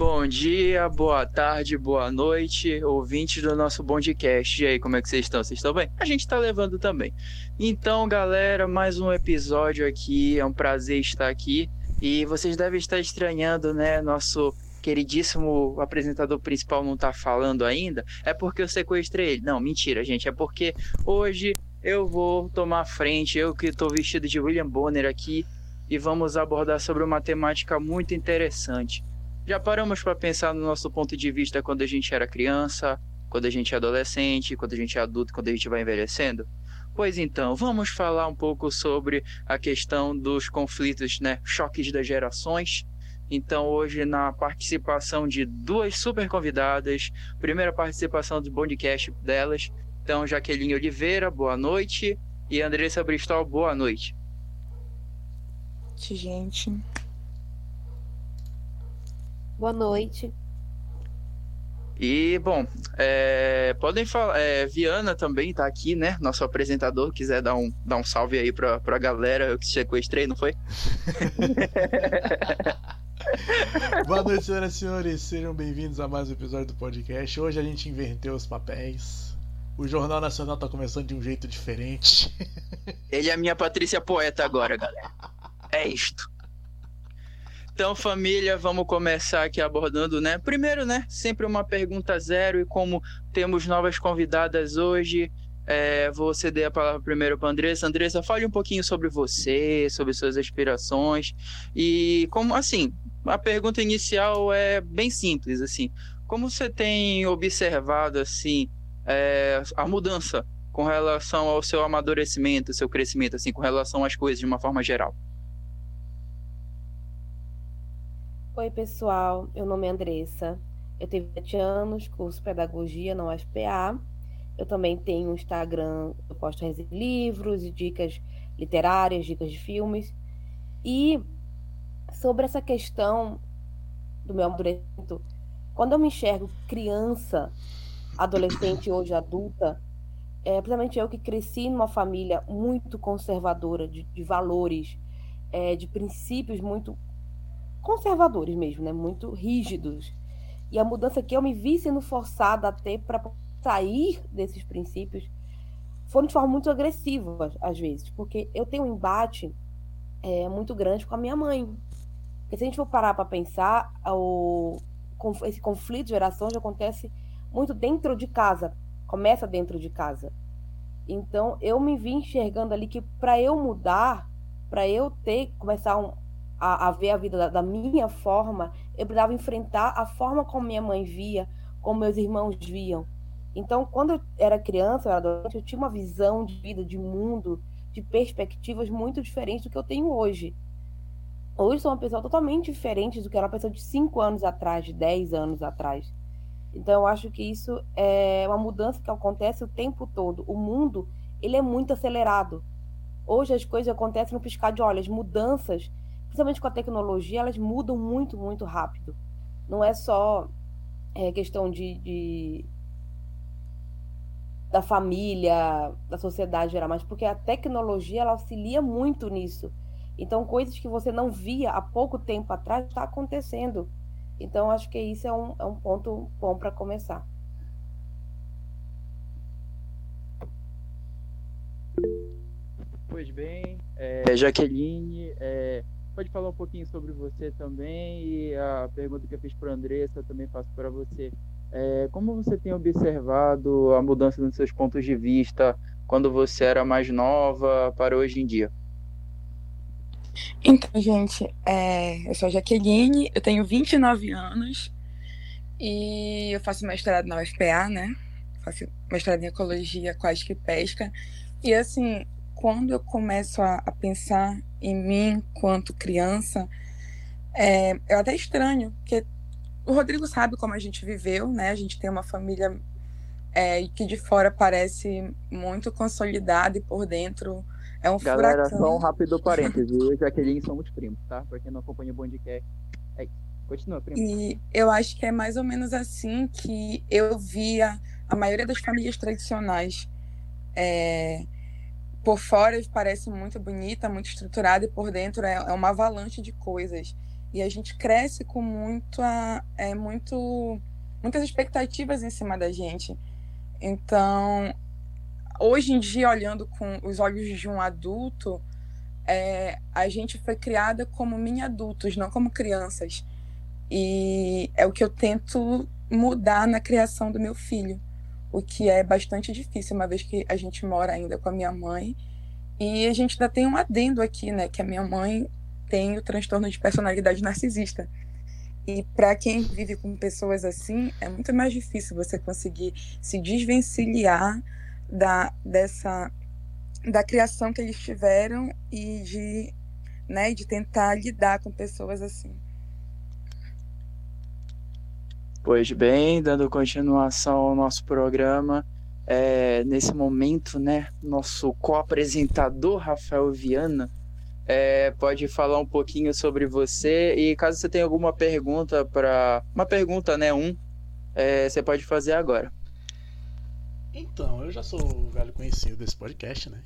Bom dia, boa tarde, boa noite, ouvintes do nosso Bondcast. E aí, como é que vocês estão? Vocês estão bem? A gente está levando também. Então, galera, mais um episódio aqui. É um prazer estar aqui. E vocês devem estar estranhando, né? Nosso queridíssimo apresentador principal não tá falando ainda. É porque eu sequestrei ele. Não, mentira, gente. É porque hoje eu vou tomar frente. Eu que estou vestido de William Bonner aqui. E vamos abordar sobre uma temática muito interessante já paramos para pensar no nosso ponto de vista quando a gente era criança, quando a gente é adolescente, quando a gente é adulto, quando a gente vai envelhecendo? Pois então, vamos falar um pouco sobre a questão dos conflitos, né? Choques das gerações. Então, hoje, na participação de duas super convidadas, primeira participação do podcast delas. Então, Jaqueline Oliveira, boa noite. E Andressa Bristol, boa noite. Gente. Boa noite. E, bom, é, podem falar. É, Viana também está aqui, né? Nosso apresentador. Quiser dar um, dar um salve aí para a galera. Eu que sequestrei, não foi? Boa noite, senhoras e senhores. Sejam bem-vindos a mais um episódio do podcast. Hoje a gente inverteu os papéis. O Jornal Nacional está começando de um jeito diferente. Ele é a minha Patrícia Poeta agora, galera. É isto. Então, família, vamos começar aqui abordando, né? Primeiro, né? Sempre uma pergunta zero, e como temos novas convidadas hoje, é, vou ceder a palavra primeiro para a Andressa. Andressa, fale um pouquinho sobre você, sobre suas aspirações. E como, assim, a pergunta inicial é bem simples, assim. Como você tem observado, assim, é, a mudança com relação ao seu amadurecimento, seu crescimento, assim, com relação às coisas de uma forma geral? Oi, pessoal. Meu nome é Andressa. Eu tenho 20 anos, curso Pedagogia na UFPA. Eu também tenho um Instagram, eu posto livros e dicas literárias, dicas de filmes. E sobre essa questão do meu amadurecimento, quando eu me enxergo criança, adolescente, hoje adulta, é principalmente eu que cresci numa família muito conservadora de, de valores, é, de princípios muito conservadores mesmo, né? Muito rígidos. E a mudança que eu me vi sendo forçada a ter para sair desses princípios foram de forma muito agressiva, às vezes, porque eu tenho um embate é, muito grande com a minha mãe. Porque se a gente for parar para pensar, o, esse conflito de gerações acontece muito dentro de casa, começa dentro de casa. Então, eu me vi enxergando ali que para eu mudar, para eu ter, começar um, a, a ver a vida da, da, minha forma, eu precisava enfrentar a forma como minha mãe via, como meus irmãos viam. Então, quando eu era criança, eu era adolescente, eu tinha uma visão de vida, de mundo, de perspectivas muito diferentes do que eu tenho hoje. Hoje sou uma pessoa totalmente diferente do que era uma pessoa de 5 anos atrás, de 10 anos atrás. Então, eu acho que isso é uma mudança que acontece o tempo todo. O mundo, ele é muito acelerado. Hoje as coisas acontecem no piscar de olhos, mudanças principalmente com a tecnologia, elas mudam muito, muito rápido. Não é só é, questão de, de, da família, da sociedade geral, mas porque a tecnologia ela auxilia muito nisso. Então, coisas que você não via há pouco tempo atrás está acontecendo. Então, acho que isso é um, é um ponto bom para começar. Pois bem, é, Jaqueline, é, pode falar um pouquinho sobre você também e a pergunta que eu fiz para a Andressa também faço para você. É, como você tem observado a mudança nos seus pontos de vista quando você era mais nova para hoje em dia? Então, gente, é, eu sou a Jaqueline, eu tenho 29 anos e eu faço mestrado na UFPA, né? Faço mestrado em Ecologia, Aquática e Pesca. E, assim, quando eu começo a, a pensar em mim enquanto criança, é, eu até estranho, porque o Rodrigo sabe como a gente viveu, né? A gente tem uma família é, que de fora parece muito consolidada e por dentro é um Galera, furacão. só um rápido parênteses. Eu e Jaqueline somos primos, tá? Pra quem não acompanha o Bondcast. É isso. Continua, primo. E eu acho que é mais ou menos assim que eu via a maioria das famílias tradicionais. É, por fora parece muito bonita, muito estruturada e por dentro é, é uma avalanche de coisas. E a gente cresce com muito, é, muito, muitas expectativas em cima da gente. Então, hoje em dia, olhando com os olhos de um adulto, é, a gente foi criada como mini adultos, não como crianças. E é o que eu tento mudar na criação do meu filho, o que é bastante difícil, uma vez que a gente mora ainda com a minha mãe. E a gente ainda tem um adendo aqui, né? Que a minha mãe tem o transtorno de personalidade narcisista. E para quem vive com pessoas assim, é muito mais difícil você conseguir se desvencilhar da, dessa da criação que eles tiveram e de, né, de tentar lidar com pessoas assim. Pois bem, dando continuação ao nosso programa, é, nesse momento, né, nosso co-apresentador Rafael Viana é, pode falar um pouquinho sobre você e caso você tenha alguma pergunta para uma pergunta, né, um, é, você pode fazer agora. Então, eu já sou velho conhecido desse podcast, né?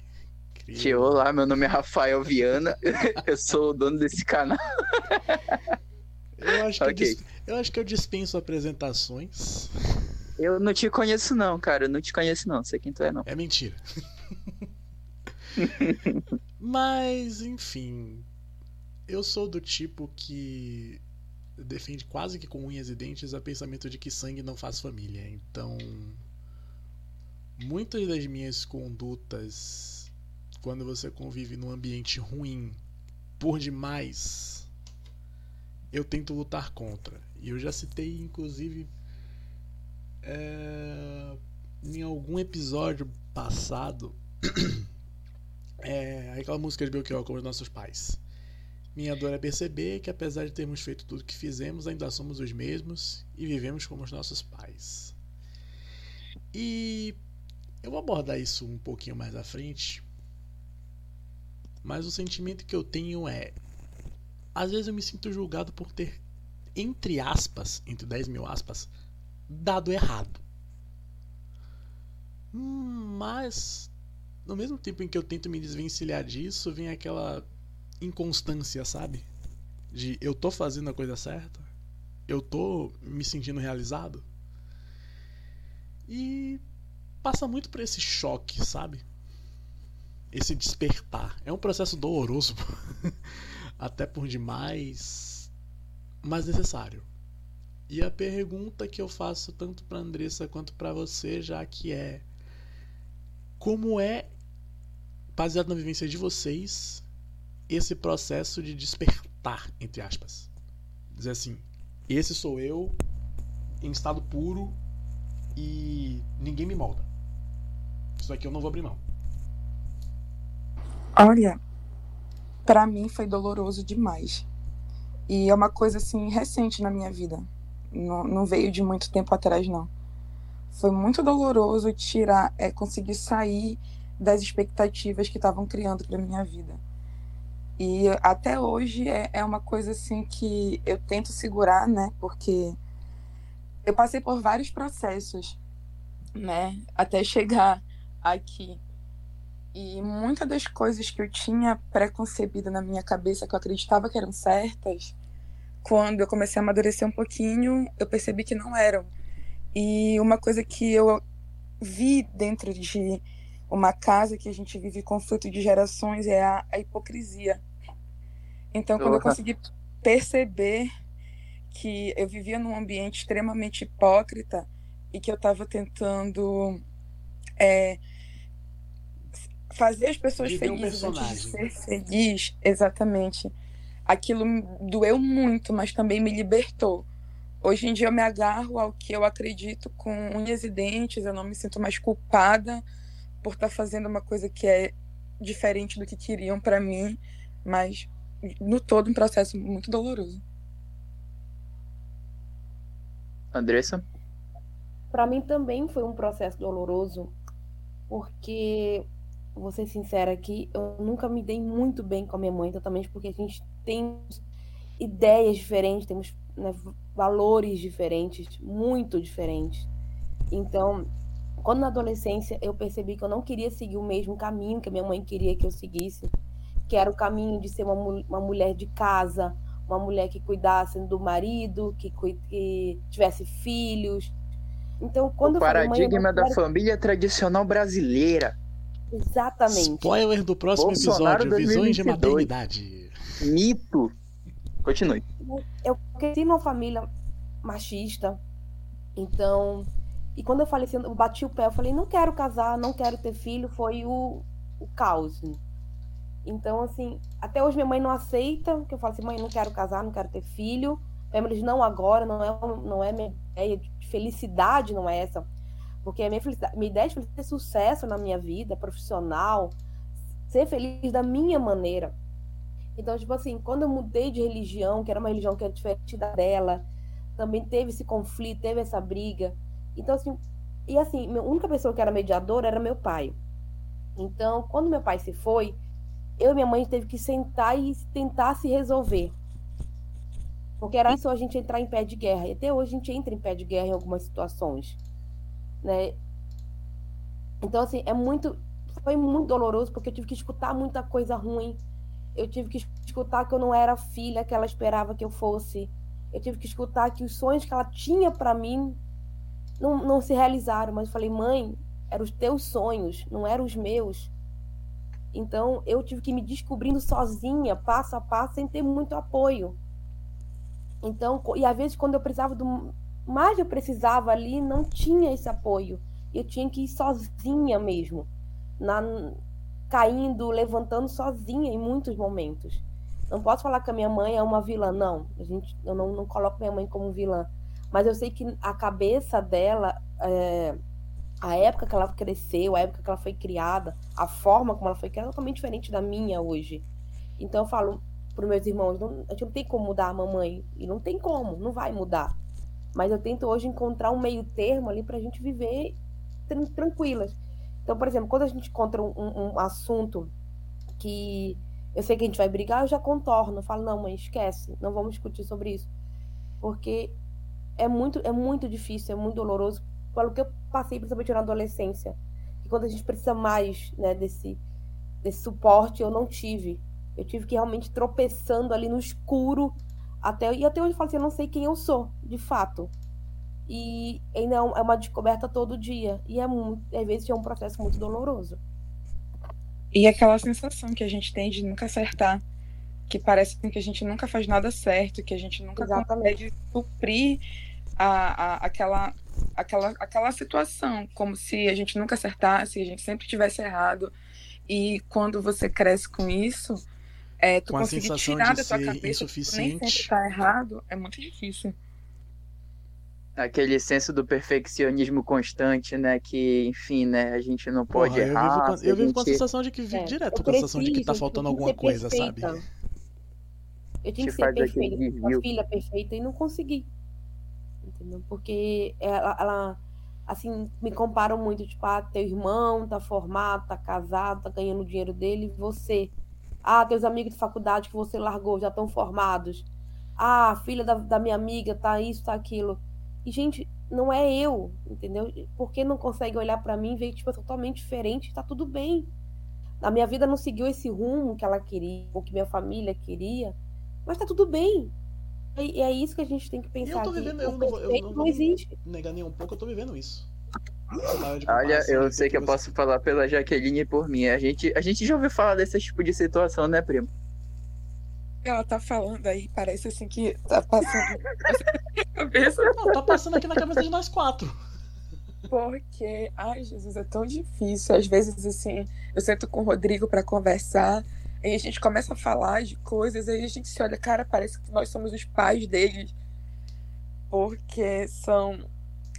Queria... Que olá, meu nome é Rafael Viana, eu sou o dono desse canal. Eu acho, que okay. eu, dis... eu acho que eu dispenso apresentações. Eu não te conheço não, cara, eu não te conheço não, sei quem tu é não. É mentira. Mas, enfim, eu sou do tipo que defende quase que com unhas e dentes o pensamento de que sangue não faz família. Então, muitas das minhas condutas quando você convive num ambiente ruim por demais, eu tento lutar contra. E eu já citei, inclusive, é, em algum episódio passado, é, aquela música de Belchior como os nossos pais. Minha dor é perceber que, apesar de termos feito tudo que fizemos, ainda somos os mesmos e vivemos como os nossos pais. E eu vou abordar isso um pouquinho mais à frente. Mas o sentimento que eu tenho é. Às vezes eu me sinto julgado por ter, entre aspas, entre 10 mil aspas, dado errado. Mas, no mesmo tempo em que eu tento me desvencilhar disso, vem aquela inconstância, sabe? De eu tô fazendo a coisa certa, eu tô me sentindo realizado. E passa muito por esse choque, sabe? Esse despertar. É um processo doloroso, até por demais, mas necessário. E a pergunta que eu faço tanto para Andressa quanto para você, já que é como é baseado na vivência de vocês esse processo de despertar, entre aspas. Dizer assim, esse sou eu em estado puro e ninguém me molda. Isso aqui eu não vou abrir mão. Olha, para mim foi doloroso demais. E é uma coisa assim recente na minha vida. Não, não veio de muito tempo atrás não. Foi muito doloroso tirar, é conseguir sair das expectativas que estavam criando para minha vida. E até hoje é, é uma coisa assim que eu tento segurar, né? Porque eu passei por vários processos, né? Até chegar aqui. E muitas das coisas que eu tinha preconcebido na minha cabeça, que eu acreditava que eram certas, quando eu comecei a amadurecer um pouquinho, eu percebi que não eram. E uma coisa que eu vi dentro de uma casa que a gente vive conflito de gerações é a, a hipocrisia. Então, quando eu consegui perceber que eu vivia num ambiente extremamente hipócrita e que eu estava tentando é, fazer as pessoas Viver felizes um antes de ser feliz, exatamente. Aquilo doeu muito, mas também me libertou. Hoje em dia eu me agarro ao que eu acredito com unhas e dentes, eu não me sinto mais culpada por estar tá fazendo uma coisa que é diferente do que queriam para mim, mas no todo um processo muito doloroso. Andressa? Para mim também foi um processo doloroso, porque vou ser sincera aqui, eu nunca me dei muito bem com a minha mãe, totalmente porque a gente tem ideias diferentes, temos né, valores diferentes, muito diferentes. Então, quando na adolescência eu percebi que eu não queria seguir o mesmo caminho que a minha mãe queria que eu seguisse, que era o caminho de ser uma, uma mulher de casa, uma mulher que cuidasse do marido, que, que tivesse filhos. Então, quando o paradigma da família tradicional brasileira. Exatamente. Spoiler do próximo Bolsonaro episódio: 2022. Visões de maternidade. Mito. Continue. Eu cresci numa família machista, então. E quando eu falei assim, eu bati o pé, eu falei, não quero casar, não quero ter filho, foi o, o caos. Então, assim, até hoje minha mãe não aceita, que eu falo assim, mãe, não quero casar, não quero ter filho. Minha mãe diz, não agora, não é, não é minha ideia de felicidade, não é essa. Porque a minha, minha ideia de é sucesso na minha vida profissional, ser feliz da minha maneira. Então, tipo assim, quando eu mudei de religião, que era uma religião que era diferente da dela, também teve esse conflito, teve essa briga. Então, assim, e assim, a única pessoa que era mediadora era meu pai. Então, quando meu pai se foi, eu e minha mãe teve que sentar e tentar se resolver. Porque era isso a gente entrar em pé de guerra. E até hoje a gente entra em pé de guerra em algumas situações. Né? Então, assim, é muito. Foi muito doloroso, porque eu tive que escutar muita coisa ruim. Eu tive que escutar que eu não era filha que ela esperava que eu fosse. Eu tive que escutar que os sonhos que ela tinha para mim não, não se realizaram. Mas eu falei, mãe, eram os teus sonhos, não eram os meus. Então eu tive que me descobrindo sozinha, passo a passo, sem ter muito apoio. Então, e às vezes quando eu precisava do mais eu precisava ali, não tinha esse apoio. Eu tinha que ir sozinha mesmo, na caindo, levantando sozinha em muitos momentos. Não posso falar que a minha mãe é uma vilã, não. A gente, eu não, não coloco minha mãe como vilã. Mas eu sei que a cabeça dela, é, a época que ela cresceu, a época que ela foi criada, a forma como ela foi criada é totalmente diferente da minha hoje. Então eu falo para meus irmãos, não, a gente não tem como mudar a mamãe, e não tem como, não vai mudar. Mas eu tento hoje encontrar um meio termo ali para a gente viver tranquilas. Então, por exemplo, quando a gente encontra um, um, assunto que eu sei que a gente vai brigar, eu já contorno, eu falo, não, mãe, esquece, não vamos discutir sobre isso. Porque é muito, é muito difícil, é muito doloroso, pelo que eu passei, principalmente na adolescência. E quando a gente precisa mais né, desse, desse suporte, eu não tive. Eu tive que realmente tropeçando ali no escuro. Até E até hoje eu falo assim, eu não sei quem eu sou, de fato. E ainda é, é uma descoberta todo dia. E é muito, às vezes é um processo muito doloroso. E aquela sensação que a gente tem de nunca acertar, que parece que a gente nunca faz nada certo, que a gente nunca Exatamente. consegue suprir a, a, aquela, aquela, aquela situação, como se a gente nunca acertasse, a gente sempre tivesse errado. E quando você cresce com isso, é, tu com conseguir tirar da tua cabeça que tu nem sempre tá errado, é muito difícil aquele senso do perfeccionismo constante, né? Que, enfim, né? A gente não pode Porra, errar. Eu vivo, com, eu vivo gente... com a sensação de que é, direto com a sensação de que tá faltando alguma coisa, sabe? Eu tinha que ser perfeita, uma filha perfeita e não consegui. Entendeu? Porque ela, ela, assim, me comparam muito, tipo, ah, teu irmão tá formado, tá casado, tá ganhando o dinheiro dele, você. Ah, teus amigos de faculdade que você largou já estão formados. Ah, a filha da, da minha amiga tá isso, tá aquilo. E, gente, não é eu, entendeu? Por que não consegue olhar para mim e ver que tipo, é totalmente diferente? Tá tudo bem. A minha vida não seguiu esse rumo que ela queria, ou que minha família queria, mas tá tudo bem. E é isso que a gente tem que pensar. eu tô vivendo, eu não, eu não, não existe. negar nem um pouco, eu tô vivendo isso. Olha, eu sei que eu posso falar pela Jaqueline e por mim. A gente, a gente já ouviu falar desse tipo de situação, né, primo? ela tá falando aí, parece assim que tá passando na cabeça. Não, tá passando aqui na cabeça de nós quatro. Porque, ai, Jesus, é tão difícil. Às vezes, assim, eu sento com o Rodrigo para conversar, e a gente começa a falar de coisas, aí a gente se olha, cara, parece que nós somos os pais deles. Porque são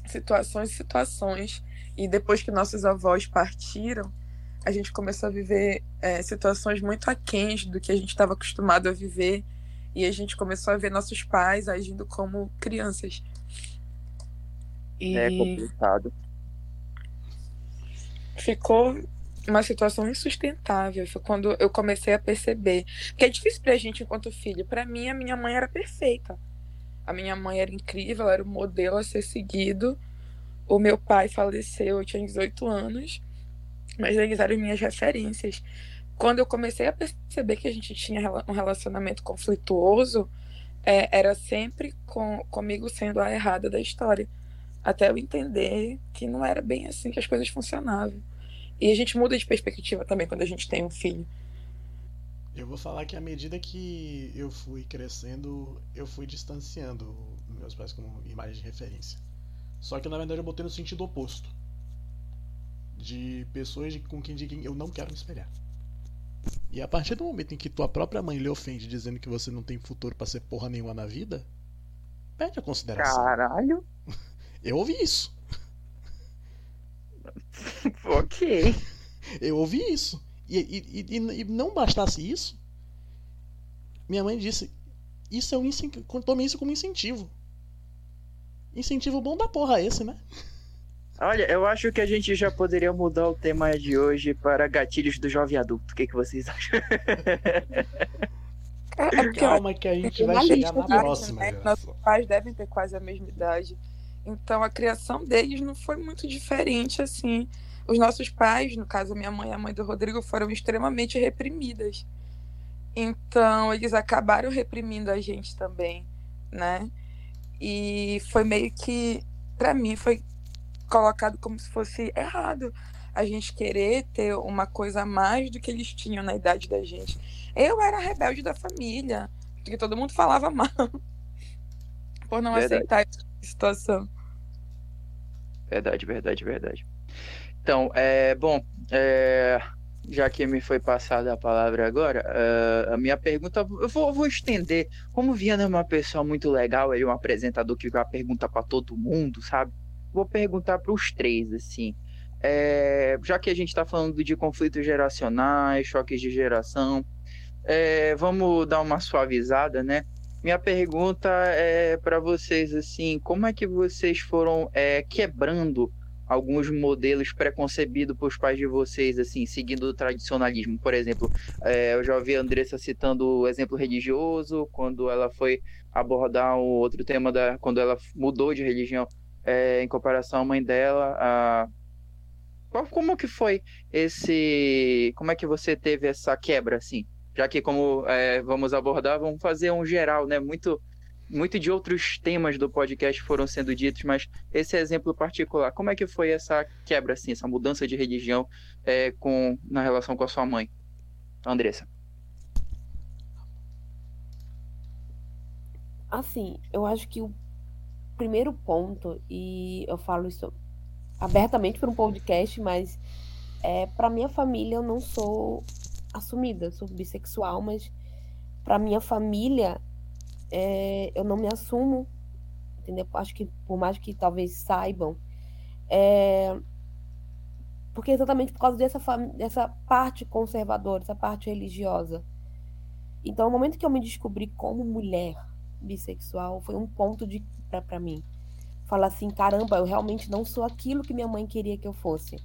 situações e situações. E depois que nossos avós partiram, a gente começou a viver é, situações muito aquém do que a gente estava acostumado a viver e a gente começou a ver nossos pais agindo como crianças. E é complicado. Ficou uma situação insustentável. Foi quando eu comecei a perceber. que é difícil pra gente enquanto filho. Para mim, a minha mãe era perfeita. A minha mãe era incrível, ela era o modelo a ser seguido. O meu pai faleceu, eu tinha 18 anos mas eles eram minhas referências. Quando eu comecei a perceber que a gente tinha um relacionamento conflituoso, é, era sempre com, comigo sendo a errada da história. Até eu entender que não era bem assim que as coisas funcionavam. E a gente muda de perspectiva também quando a gente tem um filho. Eu vou falar que à medida que eu fui crescendo, eu fui distanciando meus pais como imagem de referência. Só que na verdade eu botei no sentido oposto. De pessoas de, com quem, quem eu não quero me espelhar. E a partir do momento em que tua própria mãe lhe ofende dizendo que você não tem futuro para ser porra nenhuma na vida, perde a consideração. Caralho. Eu ouvi isso. ok. Eu ouvi isso. E, e, e, e, não bastasse isso, minha mãe disse: Isso é um incentivo. Tome isso como incentivo. Incentivo bom da porra esse, né? Olha, eu acho que a gente já poderia mudar o tema de hoje para gatilhos do jovem adulto. O que, que vocês acham? É, é Calma que a gente vai chegar na próxima. Né? Nossos pais devem ter quase a mesma idade. Então a criação deles não foi muito diferente assim. Os nossos pais, no caso a minha mãe e a mãe do Rodrigo, foram extremamente reprimidas. Então eles acabaram reprimindo a gente também, né? E foi meio que, para mim, foi colocado como se fosse errado a gente querer ter uma coisa a mais do que eles tinham na idade da gente. Eu era rebelde da família, porque todo mundo falava mal por não verdade. aceitar essa situação. Verdade, verdade, verdade. Então, é, bom, é, já que me foi passada a palavra agora, uh, a minha pergunta, eu vou, vou, estender. Como Viana é uma pessoa muito legal, ele é um apresentador que vai perguntar para todo mundo, sabe? Vou perguntar para os três, assim. É, já que a gente está falando de conflitos geracionais, choques de geração, é, vamos dar uma suavizada, né? Minha pergunta é para vocês, assim, como é que vocês foram é, quebrando alguns modelos preconcebidos por pais de vocês, assim, seguindo o tradicionalismo. Por exemplo, é, eu já ouvi a Andressa citando o exemplo religioso, quando ela foi abordar um outro tema, da, quando ela mudou de religião é, em comparação à mãe dela. A... Como que foi esse... Como é que você teve essa quebra, assim? Já que, como é, vamos abordar, vamos fazer um geral, né? Muito muito de outros temas do podcast foram sendo ditos, mas esse exemplo particular, como é que foi essa quebra, assim, essa mudança de religião é, com, na relação com a sua mãe? Andressa. Assim, eu acho que o primeiro ponto, e eu falo isso abertamente para um podcast, mas é, para minha família eu não sou assumida, sou bissexual, mas para minha família é, eu não me assumo, entendeu? Acho que por mais que talvez saibam, é, porque exatamente por causa dessa, dessa parte conservadora, essa parte religiosa. Então, o momento que eu me descobri como mulher bissexual foi um ponto de para mim. Falar assim, caramba, eu realmente não sou aquilo que minha mãe queria que eu fosse.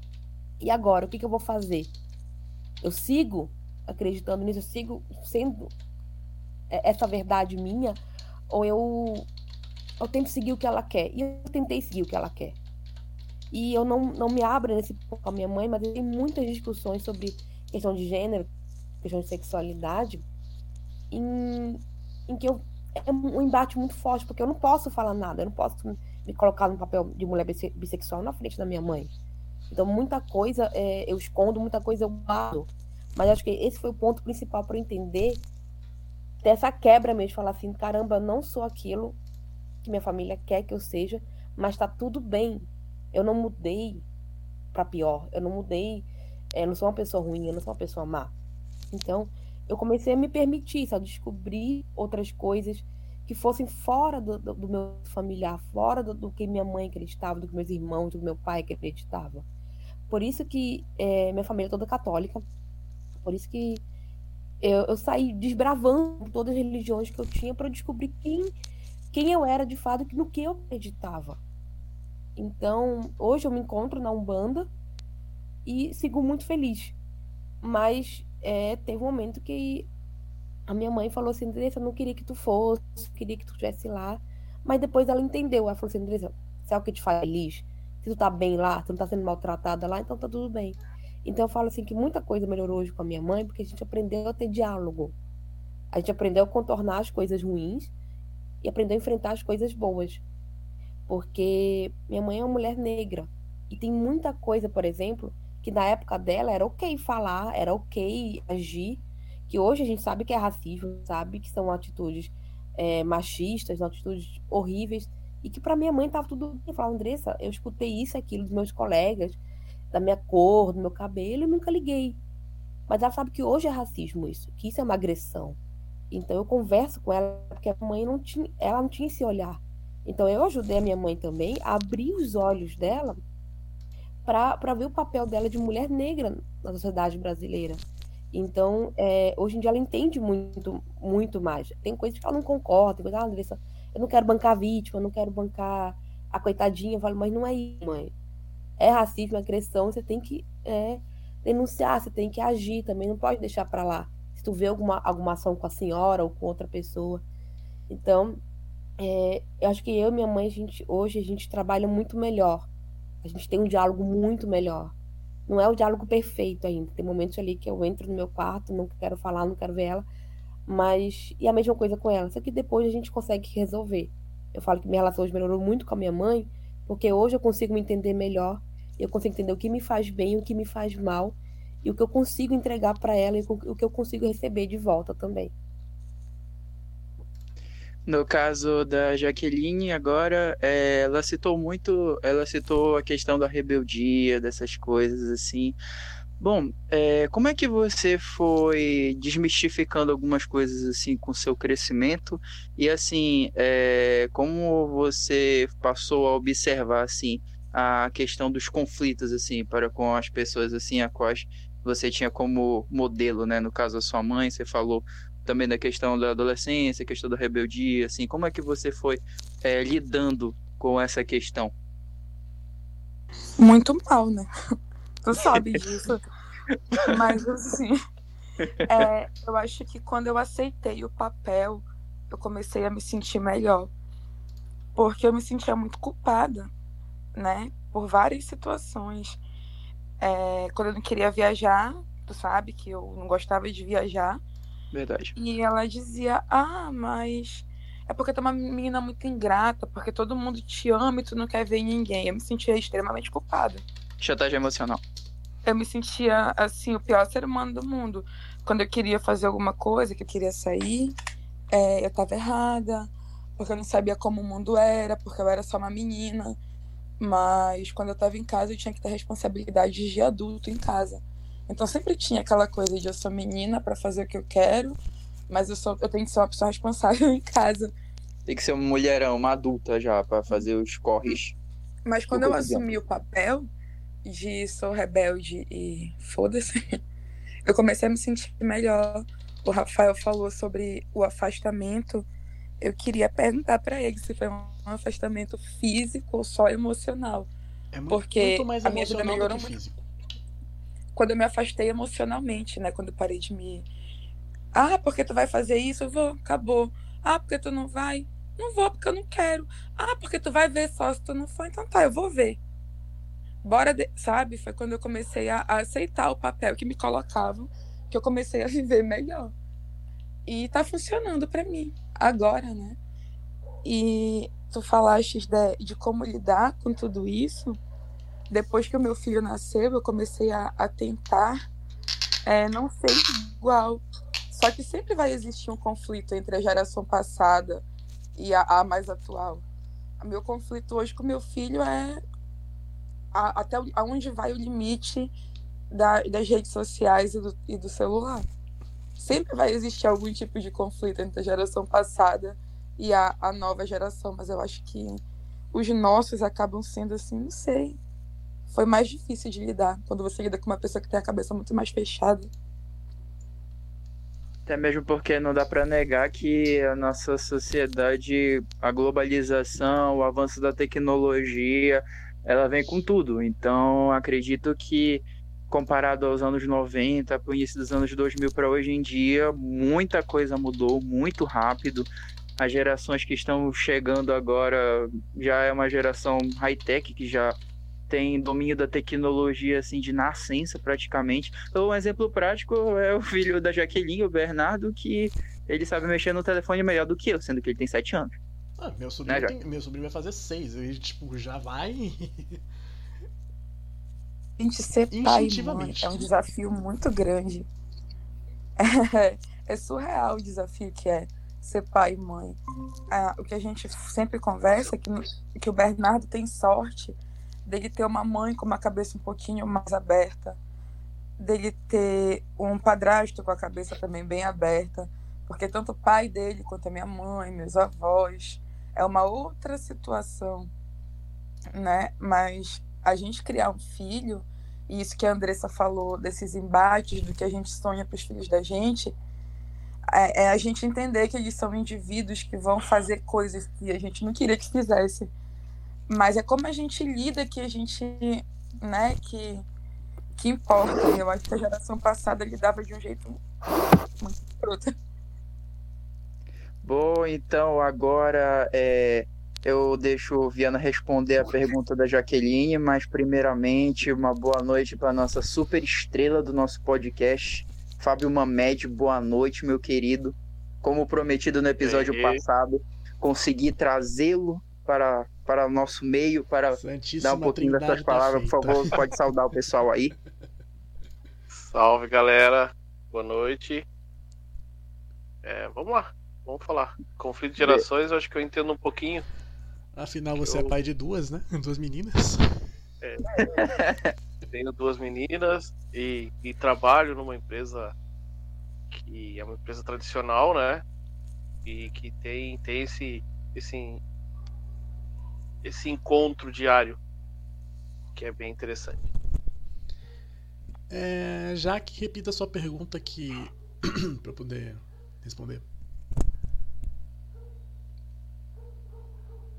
E agora, o que, que eu vou fazer? Eu sigo acreditando nisso, eu sigo sendo é, essa verdade minha, ou eu, eu tento seguir o que ela quer. E eu tentei seguir o que ela quer. E eu não, não me abro nesse ponto com a minha mãe, mas tem muitas discussões sobre questão de gênero, questão de sexualidade, em, em que eu, é um embate muito forte, porque eu não posso falar nada, eu não posso me colocar no papel de mulher bissexual na frente da minha mãe. Então, muita coisa é, eu escondo, muita coisa eu guardo. Mas acho que esse foi o ponto principal para entender dessa quebra mesmo, falar assim, caramba, eu não sou aquilo que minha família quer que eu seja, mas tá tudo bem. Eu não mudei para pior, eu não mudei, é, eu não sou uma pessoa ruim, eu não sou uma pessoa má. Então, eu comecei a me permitir, sabe, descobrir outras coisas que fossem fora do, do, do meu familiar, fora do, do, que minha mãe acreditava, do que meus irmãos, do meu pai acreditava. Por isso que é, minha família é toda católica, por isso que eu, eu saí desbravando todas as religiões que eu tinha para descobrir quem, quem eu era de fato, no que eu acreditava. Então, hoje eu me encontro na Umbanda e sigo muito feliz. Mas é, teve um momento que a minha mãe falou assim, Andressa, eu não queria que tu fosse, queria que tu estivesse lá. Mas depois ela entendeu. Ela falou assim, Andressa, sabe o que te faz feliz? Se tu tá bem lá, tu não tá sendo maltratada lá, então tá tudo bem. Então eu falo assim que muita coisa melhorou hoje com a minha mãe, porque a gente aprendeu a ter diálogo. A gente aprendeu a contornar as coisas ruins e aprendeu a enfrentar as coisas boas. Porque minha mãe é uma mulher negra e tem muita coisa, por exemplo, que na época dela era ok falar, era ok agir, que hoje a gente sabe que é racismo, sabe que são atitudes é, machistas, atitudes horríveis, e que para minha mãe tava tudo bem. Eu falava, Andressa, eu escutei isso aquilo dos meus colegas, da minha cor, do meu cabelo, e nunca liguei. Mas ela sabe que hoje é racismo isso, que isso é uma agressão. Então eu converso com ela, porque a mãe não tinha, ela não tinha esse olhar. Então eu ajudei a minha mãe também a abrir os olhos dela para ver o papel dela de mulher negra na sociedade brasileira. Então, é, hoje em dia ela entende muito, muito mais. Tem coisas que ela não concorda, tem coisas, ah, Andressa, eu não quero bancar a vítima, eu não quero bancar a coitadinha. Eu falo, mas não é isso, mãe. É racismo, é agressão, você tem que é, denunciar, você tem que agir também, não pode deixar para lá. Se tu vê alguma, alguma ação com a senhora ou com outra pessoa. Então, é, eu acho que eu e minha mãe, a gente, hoje, a gente trabalha muito melhor. A gente tem um diálogo muito melhor. Não é o diálogo perfeito ainda. Tem momentos ali que eu entro no meu quarto, não quero falar, não quero ver ela. Mas. E a mesma coisa com ela. Só que depois a gente consegue resolver. Eu falo que minha relação hoje melhorou muito com a minha mãe, porque hoje eu consigo me entender melhor. Eu consigo entender o que me faz bem, o que me faz mal. E o que eu consigo entregar para ela e o que eu consigo receber de volta também. No caso da Jaqueline, agora, é, ela citou muito, ela citou a questão da rebeldia, dessas coisas assim. Bom, é, como é que você foi desmistificando algumas coisas assim com seu crescimento e assim, é, como você passou a observar assim a questão dos conflitos assim para com as pessoas assim a quais você tinha como modelo, né? No caso a sua mãe, você falou também da questão da adolescência, questão da rebeldia, assim, como é que você foi é, lidando com essa questão? Muito mal, né? Tu sabe disso. Mas assim, é, eu acho que quando eu aceitei o papel, eu comecei a me sentir melhor. Porque eu me sentia muito culpada, né? Por várias situações. É, quando eu não queria viajar, tu sabe que eu não gostava de viajar. Verdade. E ela dizia: Ah, mas é porque tu é uma menina muito ingrata, porque todo mundo te ama e tu não quer ver ninguém. Eu me sentia extremamente culpada. Chantagem emocional. Eu me sentia, assim, o pior ser humano do mundo. Quando eu queria fazer alguma coisa, que eu queria sair, é, eu tava errada, porque eu não sabia como o mundo era, porque eu era só uma menina. Mas quando eu tava em casa, eu tinha que ter responsabilidade de adulto em casa. Então sempre tinha aquela coisa de eu sou menina para fazer o que eu quero, mas eu sou eu tenho que ser uma pessoa responsável em casa. Tem que ser uma mulherão, uma adulta já para fazer os corres. Mas quando eu assumi o papel de sou rebelde e foda-se, eu comecei a me sentir melhor. O Rafael falou sobre o afastamento. Eu queria perguntar para ele se foi um afastamento físico ou só emocional. É muito, porque muito mais a minha vida melhorou muito. físico. quando eu me afastei emocionalmente, né? Quando eu parei de me. Ah, porque tu vai fazer isso? Eu vou, acabou. Ah, porque tu não vai? Não vou, porque eu não quero. Ah, porque tu vai ver só se tu não for, então tá, eu vou ver. Bora, de... sabe? Foi quando eu comecei a, a aceitar o papel que me colocavam, que eu comecei a viver melhor. E tá funcionando pra mim, agora, né? E tu falaste de, de como lidar com tudo isso depois que o meu filho nasceu, eu comecei a, a tentar é, não ser igual. Só que sempre vai existir um conflito entre a geração passada e a, a mais atual. O meu conflito hoje com meu filho é a, até aonde vai o limite da, das redes sociais e do, e do celular. Sempre vai existir algum tipo de conflito entre a geração passada e a, a nova geração, mas eu acho que os nossos acabam sendo assim, não sei, foi mais difícil de lidar quando você lida com uma pessoa que tem a cabeça muito mais fechada. Até mesmo porque não dá para negar que a nossa sociedade, a globalização, o avanço da tecnologia, ela vem com tudo. Então, acredito que comparado aos anos 90, para início dos anos 2000 para hoje em dia, muita coisa mudou muito rápido. As gerações que estão chegando agora já é uma geração high-tech que já tem domínio da tecnologia assim de nascença praticamente. Então, um exemplo prático é o filho da Jaqueline, o Bernardo, que ele sabe mexer no telefone melhor do que eu, sendo que ele tem 7 anos. Ah, meu, sobrinho né, tem, meu sobrinho vai fazer seis. Ele, tipo, já vai. Gente, ser pai mãe, é um desafio muito grande. É, é, surreal o desafio que é ser pai e mãe. Ah, o que a gente sempre conversa é que, que o Bernardo tem sorte dele ter uma mãe com uma cabeça um pouquinho mais aberta, dele ter um padrasto com a cabeça também bem aberta, porque tanto o pai dele quanto a minha mãe, meus avós, é uma outra situação, né? Mas a gente criar um filho, e isso que a Andressa falou desses embates do que a gente sonha para os filhos da gente, é, é, a gente entender que eles são indivíduos que vão fazer coisas que a gente não queria que fizesse. Mas é como a gente lida que a gente, né, que que importa. Eu acho que a geração passada lidava de um jeito muito escroto. Bom, então agora é, eu deixo o Viana responder a pergunta da Jaqueline, mas primeiramente uma boa noite para nossa super estrela do nosso podcast, Fábio Mamed. Boa noite, meu querido. Como prometido no episódio e... passado, consegui trazê-lo para, para o nosso meio para dar um pouquinho das suas palavras. Por favor, pode saudar o pessoal aí. Salve, galera. Boa noite. É, vamos lá. Vamos falar. Conflito de gerações, eu acho que eu entendo um pouquinho. Afinal, você é eu... é pai de duas, né? Duas meninas. É. Tenho duas meninas e, e, trabalho numa empresa que é uma empresa tradicional, né? E que tem, tem esse, esse, esse encontro diário que é bem interessante. É, já que repita a sua pergunta aqui para poder responder.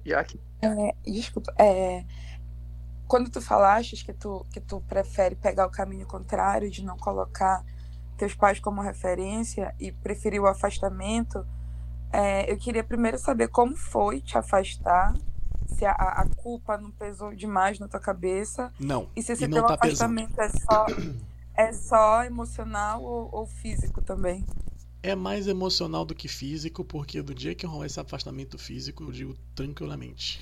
Jaque. É, desculpa. É, quando tu falaste que tu, que tu prefere pegar o caminho contrário de não colocar teus pais como referência e preferir o afastamento, é, eu queria primeiro saber como foi te afastar, se a, a, culpa não pesou demais na tua cabeça. Não. E se esse teu tá afastamento é só, é só emocional ou, ou físico também? É mais emocional do que físico, porque do dia que rolar esse afastamento físico, eu digo tranquilamente.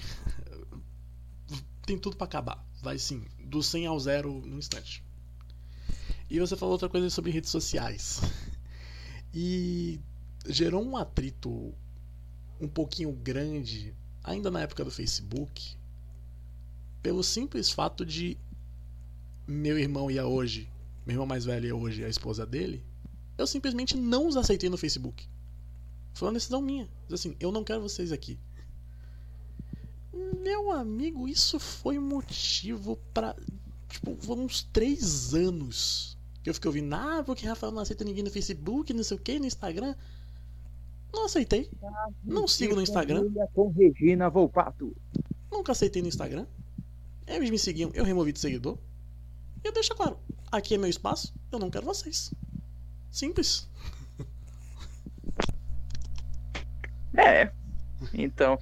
Tem tudo para acabar. Vai sim, do 100 ao 0 no instante. E você falou outra coisa sobre redes sociais. E gerou um atrito um pouquinho grande, ainda na época do Facebook, pelo simples fato de meu irmão ia hoje, meu irmão mais velho ia hoje, a esposa dele, eu simplesmente não os aceitei no Facebook. Foi uma decisão minha. Assim, eu não quero vocês aqui. Meu amigo, isso foi motivo para Tipo, foram uns três anos que eu fiquei ouvindo. Ah, porque Rafael não aceita ninguém no Facebook, não sei o que, no Instagram. Não aceitei. Não sigo no Instagram. Com Regina Volpato. Nunca aceitei no Instagram. Eles me seguiam, eu removi de seguidor. E eu deixo claro: aqui é meu espaço, eu não quero vocês. Simples. É. Então.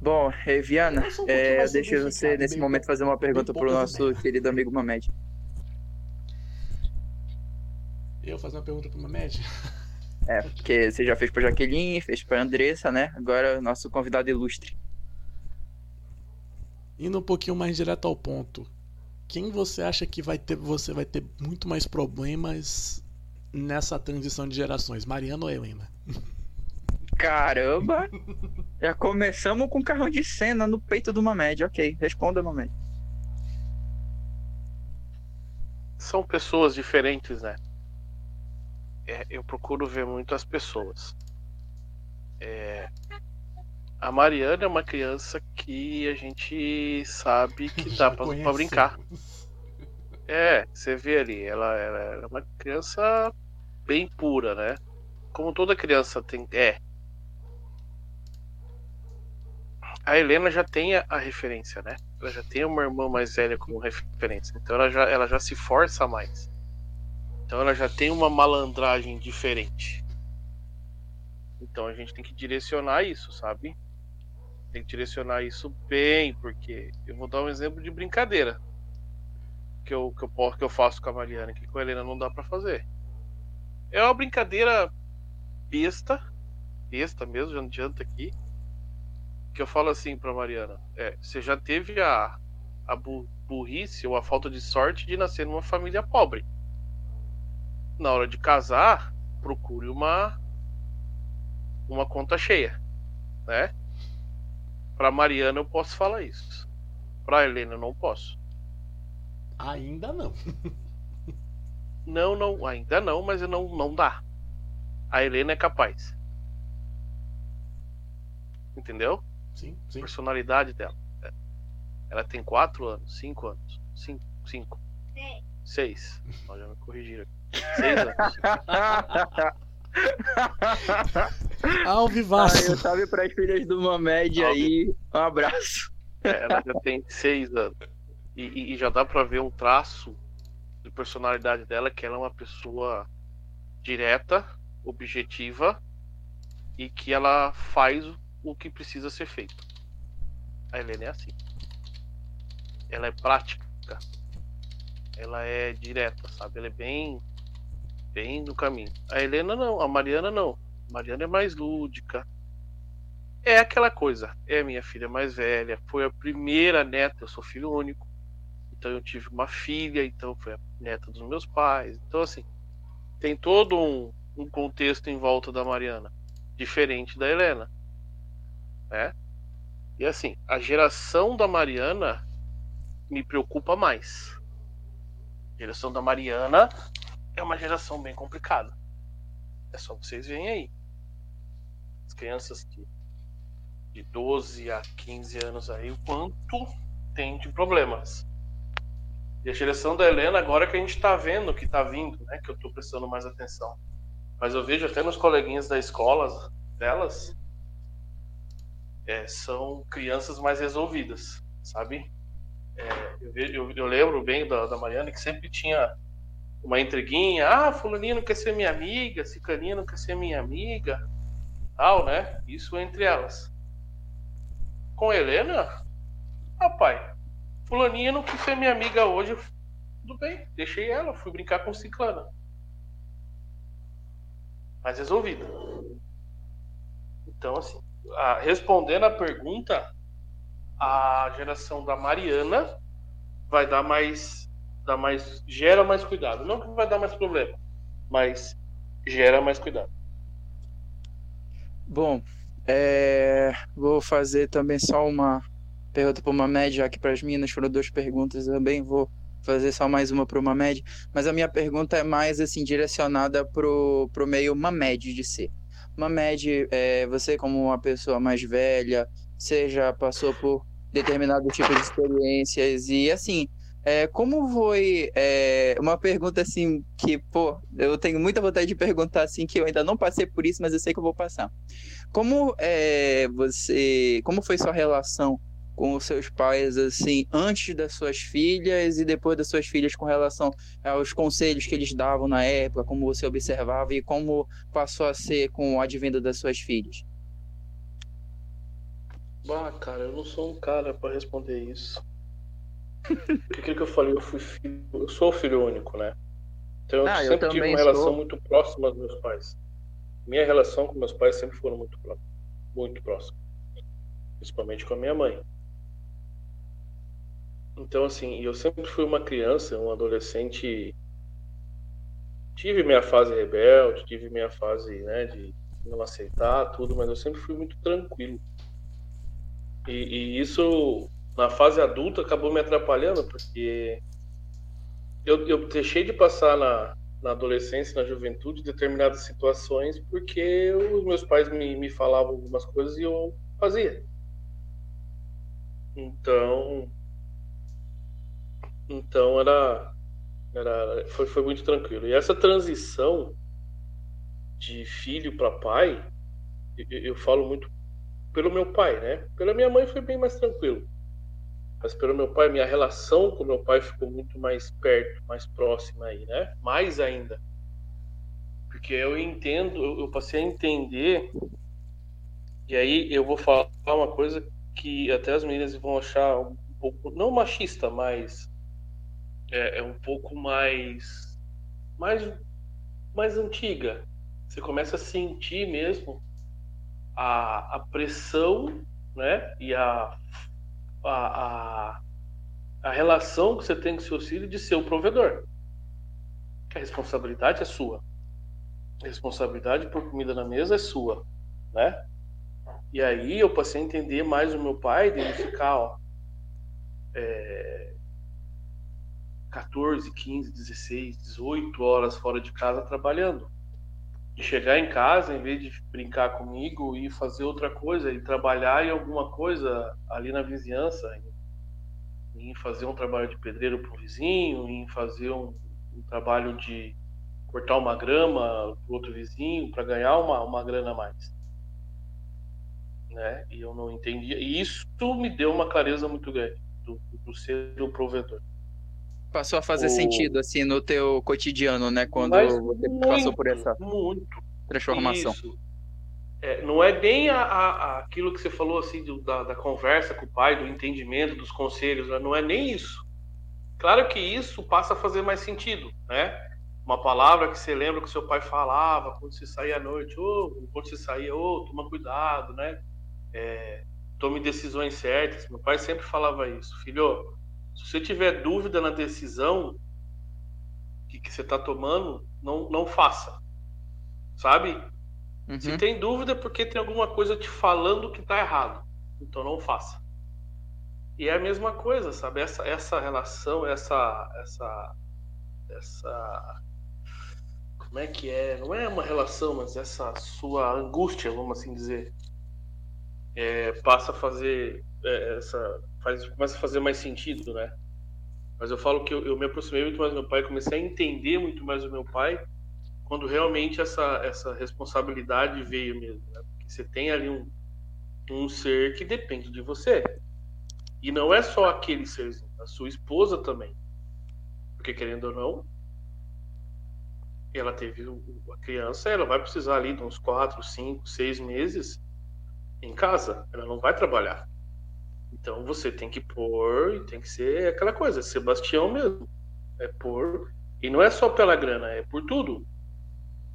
Bom, Viana, um é, deixa você nesse momento fazer uma pergunta pro nosso querido amigo Mamed. Eu fazer uma pergunta pro Mamed? É, porque você já fez pra Jaqueline, fez pra Andressa, né? Agora nosso convidado ilustre. Indo um pouquinho mais direto ao ponto. Quem você acha que vai ter, você vai ter muito mais problemas nessa transição de gerações, Mariana ou Helena? Caramba! Já começamos com carrão de cena no peito de uma média. Ok, responda, Mamed. São pessoas diferentes, né? É, eu procuro ver muito as pessoas. É, a Mariana é uma criança que a gente sabe que dá pra, pra, brincar. É, você vê ali, ela, ela é uma criança bem pura, né? Como toda criança tem. É. A Helena já tem a, referência, né? Ela já tem uma irmã mais velha como referência. Então ela já, ela já se força mais. Então ela já tem uma malandragem diferente. Então a gente tem que direcionar isso, sabe? Tem que direcionar isso bem, porque eu vou dar um exemplo de brincadeira que eu, que eu, que eu faço com a Mariana, que com a Helena não dá para fazer. É uma brincadeira besta, besta mesmo, já não adianta aqui. Que eu falo assim pra Mariana, é, você já teve a, a burrice ou a falta de sorte de nascer numa família pobre. Na hora de casar, procure uma uma conta cheia, né? Para Mariana eu posso falar isso. Para Helena eu não posso. Ainda não. não, não, ainda não, mas não não dá. A Helena é capaz. Entendeu? Sim, sim. A personalidade dela. Ela tem quatro anos, cinco anos. Cinco. cinco. Seis. Seis. já me corrigiram. Seis anos. Alvivaço. Ah, eu salve para as filhas do Mamed aí. Um abraço. É, ela já tem seis anos. E, e, já dá para ver um traço de personalidade dela que ela é uma pessoa direta, objetiva e que ela faz o que precisa ser feito. A Helena é assim. Ela é prática. Ela é direta, sabe? Ela é bem bem no caminho. A Helena não, a Mariana não. A Mariana é mais lúdica. É aquela coisa. É minha filha mais velha, foi a primeira neta, eu sou filho único. Então eu tive uma filha, então foi a neta dos meus pais. Então assim, tem todo um, um contexto em volta da Mariana, diferente da Helena né? E assim, a geração da Mariana me preocupa mais. A geração da Mariana é uma geração bem complicada. É só vocês verem aí. As crianças de, de 12 a 15 anos aí, o quanto tem de problemas. E a geração da Helena, agora que a gente está vendo que está vindo, né? Que eu estou prestando mais atenção. Mas eu vejo até nos coleguinhas da escola delas, é, são crianças mais resolvidas, sabe? É, eu, eu, eu, lembro bem da, da Mariana que sempre tinha uma intriguinha, ah, fulaninha não quer ser minha amiga, cicaninha não quer ser minha amiga, tal, né? Isso entre elas. Com Helena, rapaz, fulaninha não quis ser minha amiga hoje, tudo bem, deixei ela, fui brincar com ciclana. Mais resolvida. Então, assim, respondendo a pergunta, a geração da Mariana vai dar mais, mais, gera mais cuidado. Não que vai dar mais problema, mas gera mais cuidado. Bom, é, vou fazer também só uma pergunta para uma média aqui para as minas. Foram duas perguntas também. Vou fazer só mais uma para uma média. Mas a minha pergunta é mais assim direcionada pro, pro meio Mamed de ser. Mamed, é, você como uma pessoa mais velha, você já passou por determinado tipo de experiências e assim, é, como foi é, uma pergunta assim que, pô, eu tenho muita vontade de perguntar assim que eu ainda não passei por isso, mas eu sei que eu vou passar. Como é, você, como foi sua relação com os seus pais assim antes das suas filhas e depois das suas filhas com relação aos conselhos que eles davam na época, como você observava e como passou a ser com o advento das suas filhas? Bah, cara, eu não sou um cara para responder isso. Porque aquilo que eu falei, eu fui filho, eu sou filho único, né? Então eu ah, sempre eu tive uma relação sou... muito próxima dos meus pais. Minha relação com meus pais sempre foram muito muito próxima, principalmente com a minha mãe. Então, assim, eu sempre fui uma criança, um adolescente. Tive minha fase rebelde, tive minha fase né, de não aceitar tudo, mas eu sempre fui muito tranquilo. E, e isso, na fase adulta, acabou me atrapalhando, porque eu, eu deixei de passar na, na adolescência, na juventude, determinadas situações, porque os meus pais me, me falavam algumas coisas e eu fazia. Então, então era, era foi, foi muito tranquilo. E essa transição de filho para pai, eu, eu, falo muito pelo meu pai, né? Pela minha mãe foi bem mais tranquilo. Mas pelo meu pai, minha relação com meu pai ficou muito mais perto, mais próxima aí, né? Mais ainda. Porque eu entendo, eu, passei a entender, e aí eu vou falar uma coisa que até as meninas vão achar um pouco, não machista, mas é, é um pouco mais, mais, mais antiga. Você começa a sentir mesmo a, a pressão né? E a, a, a, a relação que você tem com seu filho de ser o provedor. Que a responsabilidade é sua. A responsabilidade por comida na mesa é sua, né? E aí eu passei a entender mais o meu pai, dele ficar, ó, é, 14, 15, 16, 18 horas fora de casa trabalhando. E chegar em casa, em vez de brincar comigo, e fazer outra coisa, e trabalhar em alguma coisa ali na vizinhança, em, fazer um trabalho de pedreiro para o vizinho, em fazer um, um, trabalho de cortar uma grama para outro vizinho, para ganhar uma, uma grana a mais. Né? E eu não entendia. E isso me deu uma clareza muito grande do, do ser o provedor passou a fazer o... sentido assim no teu cotidiano, né? Quando Mas você muito, passou por essa muito. transformação. É, não é nem a, a, aquilo que você falou assim do, da, da, conversa com o pai, do entendimento, dos conselhos, né? não é nem isso. Claro que isso passa a fazer mais sentido, né? Uma palavra que você lembra que seu pai falava quando você saía à noite, ou oh, quando você saía, ô, oh, toma cuidado, né? É, tome decisões certas. Meu pai sempre falava isso, filho, se você tiver dúvida na decisão que, que você está tomando, não, não faça. Sabe? Uhum. Se tem dúvida é porque tem alguma coisa te falando que está errado. Então não faça. E é a mesma coisa, sabe? Essa, essa relação, essa, essa, essa, como é que é? Não é uma relação, mas essa sua angústia, vamos assim dizer, é, passa a fazer essa faz, começa a fazer mais sentido, né? Mas eu falo que eu, eu, me aproximei muito mais do meu pai, comecei a entender muito mais o meu pai quando realmente essa, essa responsabilidade veio mesmo, né? Porque você tem ali um, um ser que depende de você. E não é só aquele serzinho, a sua esposa também. Porque querendo ou não, ela teve a criança, ela vai precisar ali de uns 4, 5, 6 meses em casa. Ela não vai trabalhar. Então você tem que pôr, tem que ser aquela coisa, Sebastião mesmo. É por. E não é só pela grana, é por tudo.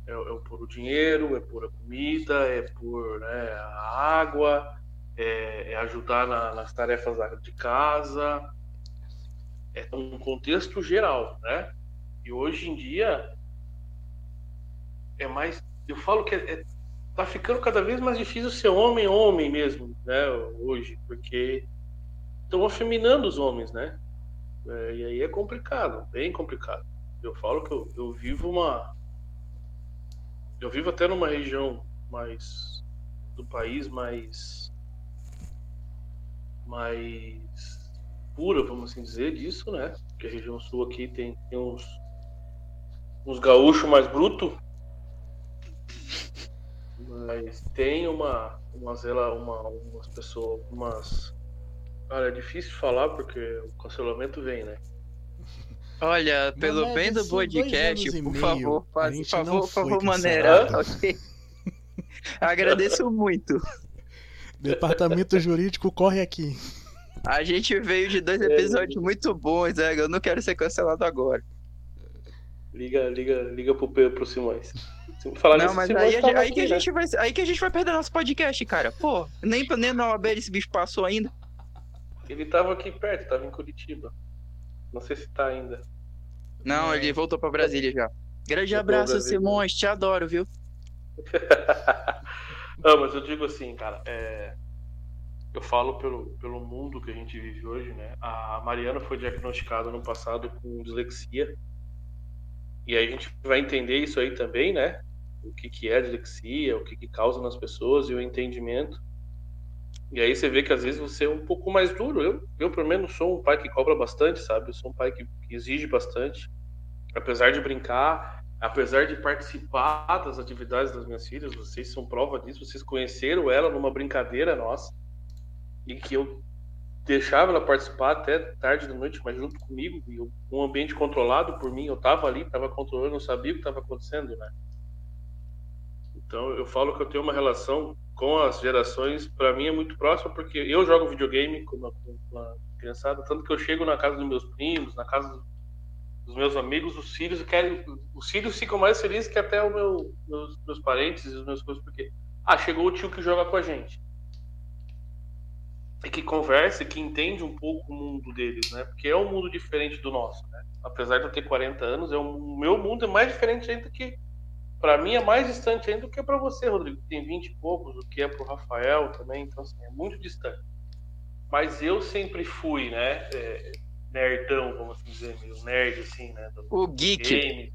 É, é por o dinheiro, é por a comida, é por né, a água, é, é ajudar na, nas tarefas de casa. É um contexto geral, né? E hoje em dia é mais. Eu falo que é, é tá ficando cada vez mais difícil ser homem homem mesmo, né? Hoje, porque estão afeminando os homens, né? É, e aí é complicado, bem complicado. Eu falo que eu, eu vivo uma, eu vivo até numa região mais do país mais mais pura, vamos assim dizer, disso, né? Porque a região sul aqui tem, tem uns uns gaúchos mais bruto, mas tem uma, umas, ela, uma, umas pessoas, umas. Cara, é difícil falar porque o cancelamento vem, né? Olha, pelo bem do podcast, por favor, faz, por favor, por favor, maneira. Okay. Agradeço muito. Departamento jurídico corre aqui. A gente veio de dois episódios é. muito bons, né? Eu não quero ser cancelado agora. Liga, liga, liga pro, pro Simões. Falar não, mas aí, aí, aqui, que a né? gente vai, aí que a gente vai perder nosso podcast, cara. Pô, nem, nem na OAB esse bicho passou ainda. Ele tava aqui perto, tava em Curitiba. Não sei se tá ainda. Não, ele voltou pra Brasília já. Grande abraço, Simões, te adoro, viu? não, mas eu digo assim, cara, é... eu falo pelo, pelo mundo que a gente vive hoje, né? A Mariana foi diagnosticada no passado com dislexia e aí a gente vai entender isso aí também, né? O que, que é dislexia, o que, que causa nas pessoas e o entendimento. E aí você vê que às vezes você é um pouco mais duro. Eu, eu pelo menos, sou um pai que cobra bastante, sabe? Eu sou um pai que, que exige bastante. Apesar de brincar, apesar de participar das atividades das minhas filhas, vocês são prova disso. Vocês conheceram ela numa brincadeira nossa. E que eu deixava ela participar até tarde da noite, mas junto comigo, e um ambiente controlado por mim, eu estava ali, estava controlando, não sabia o que estava acontecendo, né? Então eu falo que eu tenho uma relação com as gerações, para mim é muito próxima, porque eu jogo videogame com uma, criançada, tanto que eu chego na casa dos meus primos, na casa dos meus amigos, os filhos querem, os filhos ficam mais felizes que até os meu, meus, meus parentes e os meus coisas, porque ah, chegou o tio que joga com a gente. e que conversa, que entende um pouco o mundo deles, né? Porque é um mundo diferente do nosso, né? Apesar de eu ter 40 anos, é um, o meu mundo é mais diferente ainda que para mim é mais distante ainda do que para você, Rodrigo, que tem 20 e poucos, o que é pro Rafael também, então assim, é muito distante. Mas eu sempre fui, né, é, nerdão, vamos assim dizer, meio nerd assim, né? o geek. Game,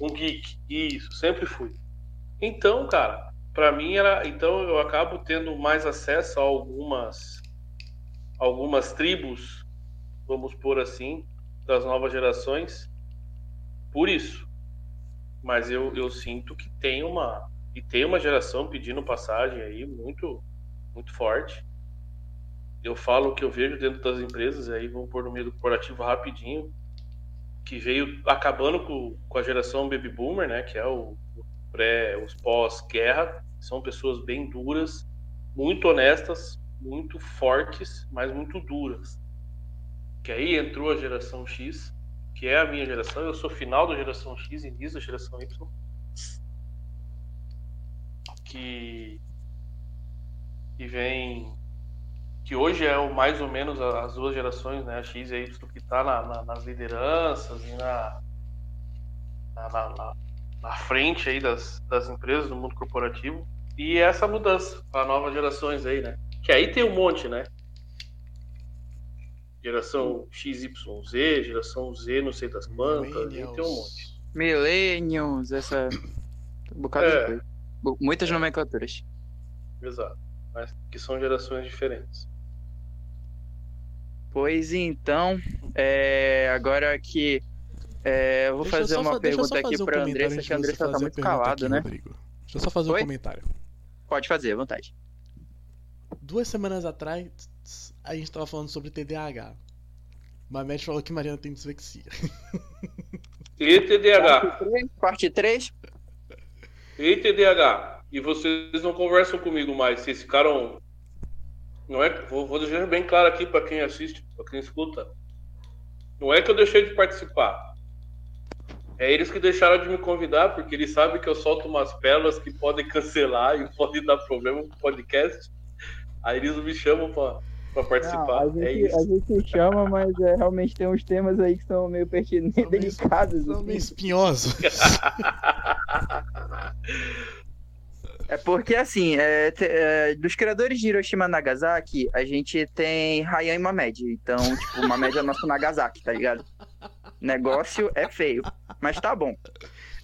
um geek, isso, sempre fui. Então, cara, para mim era, então eu acabo tendo mais acesso a algumas algumas tribos, vamos por assim, das novas gerações, por isso. Mas eu, eu sinto que tem uma e tem uma geração pedindo passagem aí muito muito forte. Eu falo o que eu vejo dentro das empresas, aí vamos pôr no meio do corporativo rapidinho, que veio acabando com, com a geração baby boomer, né, que é o, o pré, os pós-guerra, são pessoas bem duras, muito honestas, muito fortes, mas muito duras. Que aí entrou a geração X, que é a minha geração. Eu sou final da geração X, início da geração Y. Que, que vem. Que hoje é o mais ou menos as duas gerações, né? A X e a Y, que está na, na, nas lideranças e na, na, na, frente aí das, das empresas do mundo corporativo. E essa mudança para novas gerações aí, né? Que aí tem um monte, né? Geração XYZ, geração Z, não sei das quantas, tem um monte. Millennials, essa. Um bocado é. de coisa. Muitas é. nomenclaturas. Exato. Mas que são gerações diferentes. Pois então, é, agora que é, eu vou deixa fazer eu uma pergunta aqui um para Andressa, que a Andressa tá muito calada, né? Rodrigo. Deixa eu só fazer Oi? um comentário. Pode fazer, à vontade duas semanas atrás, a gente tava falando sobre TDAH. Mamed falou que Mariana tem dislexia. E TDAH? Parte 3? E TDAH? E vocês não conversam comigo mais, vocês ficaram. Não é, vou, vou deixar bem claro aqui para quem assiste, para quem escuta. Não é que eu deixei de participar. É eles que deixaram de me convidar, porque eles sabem que eu solto umas pérolas que podem cancelar e podem dar problema no podcast. Aí eles me chamam pra, pra participar. Não, a, é gente, é a gente chama, mas é, realmente tem uns temas aí que são meio pertinentes, são delicados. São assim. meio espinhosos. É porque, assim, é, te, é, dos criadores de Hiroshima Nagasaki, a gente tem Ryan e Mamed. Então, tipo, Mamed é o nosso Nagasaki, tá ligado? Negócio é feio, mas tá bom.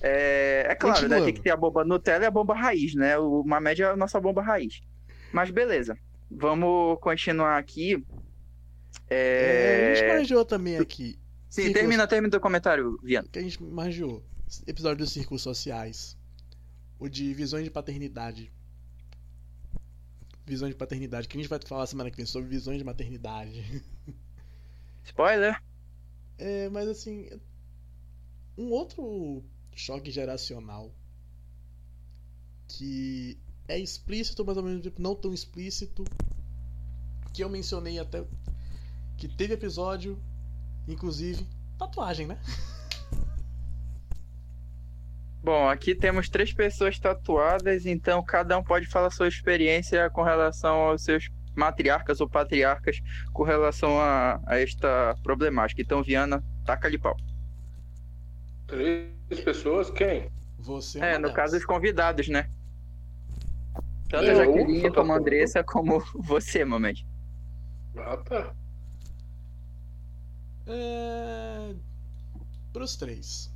É, é claro, né? Tem que ter a bomba Nutella e a bomba raiz, né? O Mamed é a nossa bomba raiz. Mas beleza. Vamos continuar aqui. É... É, a gente manjou também aqui. Sim, Círculos... termina, termina o comentário, Viana. Que a gente manjou. Episódio dos círculos sociais. O de visões de paternidade. Visões de paternidade. Que a gente vai falar semana que vem sobre visões de maternidade. Spoiler! É, mas assim. Um outro choque geracional que é explícito, mas ao mesmo tempo não tão explícito. Que eu mencionei até que teve episódio, inclusive, tatuagem, né? Bom, aqui temos três pessoas tatuadas, então cada um pode falar sua experiência com relação aos seus matriarcas ou patriarcas com relação a, a esta problemática. Então, Viana, taca-lhe pau. Três pessoas? Quem? Você. É, no caso, os convidados, né? Tanto a Jaqueline como a Andressa, como você, Mamed. Ah, tá. É... Pros três.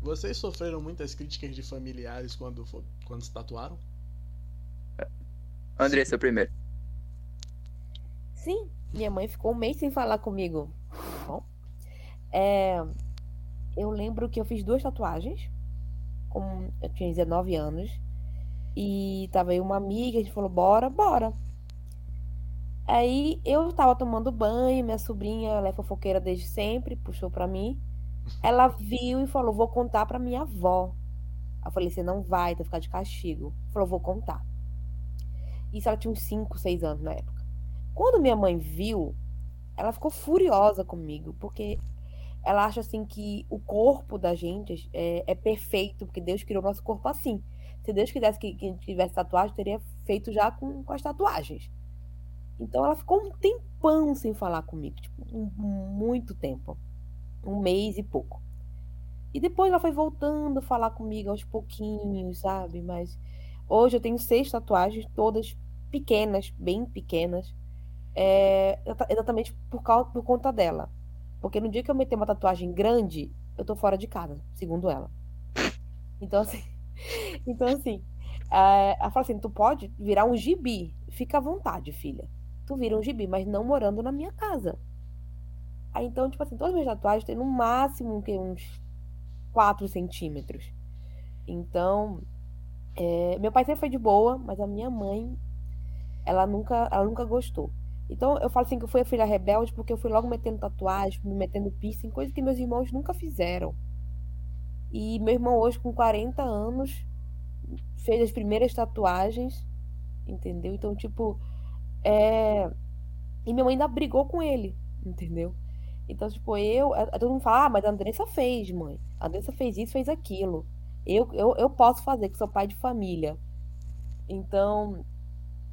Vocês sofreram muitas críticas de familiares quando, quando se tatuaram? Andressa, primeiro. Sim, minha mãe ficou um mês sem falar comigo. Bom, é, eu lembro que eu fiz duas tatuagens. Com, eu tinha 19 anos. E tava aí uma amiga, a gente falou, bora, bora. Aí eu tava tomando banho, minha sobrinha, ela é fofoqueira desde sempre, puxou pra mim. Ela viu e falou, vou contar pra minha avó. Eu falei, você não vai, vai ficar de castigo. Falou, vou contar. Isso ela tinha uns 5, 6 anos na época. Quando minha mãe viu, ela ficou furiosa comigo, porque ela acha assim que o corpo da gente é, é perfeito, porque Deus criou nosso corpo assim. Se Deus quisesse que, que tivesse tatuagem, teria feito já com, com as tatuagens. Então ela ficou um tempão sem falar comigo, tipo, um, muito tempo. Um mês e pouco. E depois ela foi voltando a falar comigo aos pouquinhos, sabe? Mas hoje eu tenho seis tatuagens, todas pequenas, bem pequenas. É, exatamente por, causa, por conta dela. Porque no dia que eu meter uma tatuagem grande, eu tô fora de casa, segundo ela. Então, assim. Então, assim. É, ela fala assim: tu pode virar um gibi. Fica à vontade, filha tu vira um gibi, mas não morando na minha casa. Aí então, tipo assim, todas as minhas tatuagens têm no máximo uns 4 centímetros. Então, é, meu pai sempre foi de boa, mas a minha mãe, ela nunca, ela nunca gostou. Então, eu falo assim que eu fui a filha rebelde porque eu fui logo metendo tatuagem, me metendo piercing, coisa que meus irmãos nunca fizeram. E meu irmão hoje, com 40 anos, fez as primeiras tatuagens, entendeu? Então, tipo, é... E minha mãe ainda brigou com ele, entendeu? Então, tipo, eu. Todo mundo fala, ah, mas a Andressa fez, mãe. A Andressa fez isso, fez aquilo. Eu, eu, eu posso fazer, que sou pai de família. Então,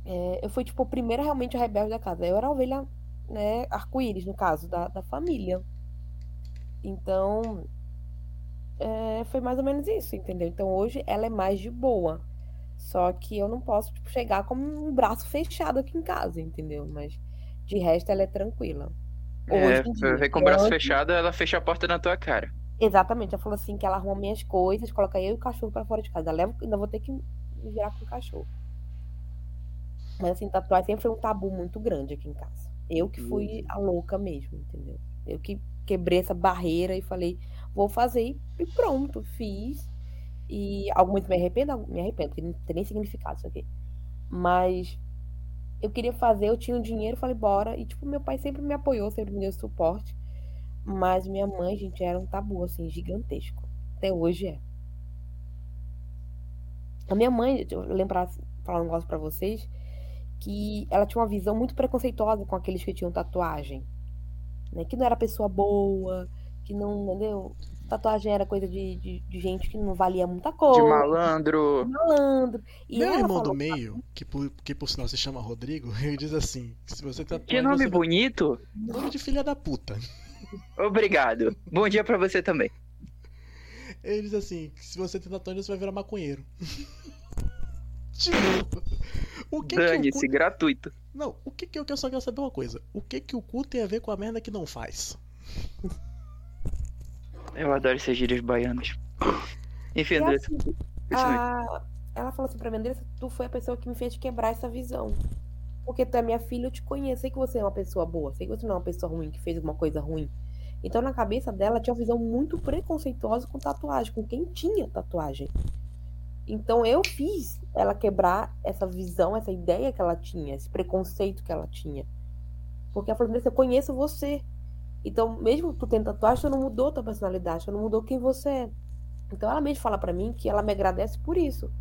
é, eu fui, tipo, a primeira realmente rebelde da casa. Eu era a ovelha, né, arco-íris, no caso, da, da família. Então, é, foi mais ou menos isso, entendeu? Então, hoje ela é mais de boa. Só que eu não posso tipo, chegar com um braço fechado aqui em casa, entendeu? Mas de resto ela é tranquila. É, dia, com o braço fechado, ela fecha a porta na tua cara. Exatamente, ela falou assim que ela arruma minhas coisas, coloca eu e o cachorro para fora de casa. Leva, ainda vou ter que me virar com o cachorro. Mas assim, tatuagem sempre foi um tabu muito grande aqui em casa. Eu que fui a louca mesmo, entendeu? Eu que quebrei essa barreira e falei, vou fazer e pronto, fiz. E algumas me arrependo, me arrependo, porque não tem nem significado isso aqui. Mas eu queria fazer, eu tinha o dinheiro, falei, bora. E, tipo, meu pai sempre me apoiou, sempre me deu suporte. Mas minha mãe, gente, era um tabu, assim, gigantesco. Até hoje é. A minha mãe, eu lembrar, falar um negócio pra vocês, que ela tinha uma visão muito preconceituosa com aqueles que tinham tatuagem. Né? Que não era pessoa boa, que não, entendeu? Tatuagem era coisa de, de, de, gente que não valia muita coisa. De malandro. De malandro. E Meu irmão do meio, que por, que por sinal se chama Rodrigo, ele diz assim: se você tatuar. Que nome bonito! Nome de filha da puta. Obrigado. Bom dia para você também. Ele diz assim: se você tem tatuagem, você vai virar maconheiro. o que Dane-se, que cu... gratuito. Não, o que que eu só quero saber uma coisa. O que que o cu tem a ver com a merda que não faz? Eu adoro esses gírias baianos. Enfim, Andressa. Assim, a... Ela falou assim pra mim, Andressa, tu foi a pessoa que me fez quebrar essa visão. Porque tu é minha filha, eu te conheço. Sei que você é uma pessoa boa. Sei que você não é uma pessoa ruim, que fez alguma coisa ruim. Então, na cabeça dela, tinha uma visão muito preconceituosa com tatuagem, com quem tinha tatuagem. Então, eu fiz ela quebrar essa visão, essa ideia que ela tinha, esse preconceito que ela tinha. Porque ela falou, Andressa, eu conheço você. Então, mesmo tu tendo tatuagem, tu não mudou tua personalidade, tu não mudou quem você é. Então, ela mesmo fala para mim que ela me agradece por isso.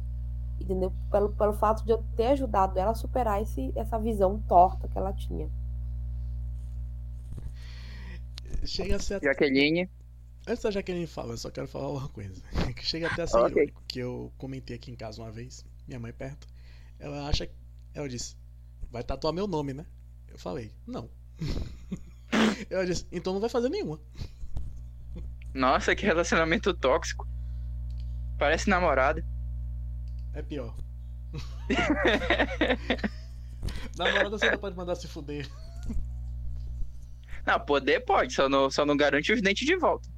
Entendeu? Pelo, pelo fato de eu ter ajudado ela a superar esse, essa visão torta que ela tinha. Chega a ser. Jaqueline. Antes da Jaqueline fala, eu só quero falar uma coisa. Que chega até a ser okay. irônico, que eu comentei aqui em casa uma vez, minha mãe perto. Ela acha. Ela disse: Vai tatuar meu nome, né? Eu falei: Não. Eu disse, então não vai fazer nenhuma. Nossa, que relacionamento tóxico. Parece namorada. É pior. namorada você não pode mandar se fuder. Não, poder pode, só não, só não garante os dentes de volta.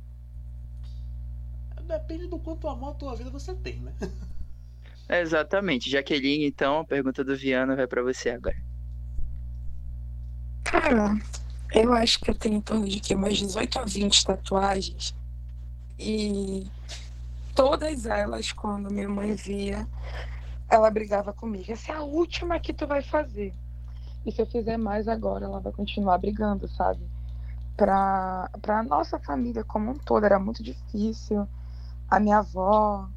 Depende do quanto amor a tua vida você tem, né? Exatamente. Jaqueline, então, a pergunta do Viana vai para você agora. Cara, eu acho que eu tenho em torno de que umas 18 a 20 tatuagens. E todas elas, quando minha mãe via, ela brigava comigo. Essa é a última que tu vai fazer. E se eu fizer mais agora, ela vai continuar brigando, sabe? Pra, pra nossa família como um todo, era muito difícil. A minha avó,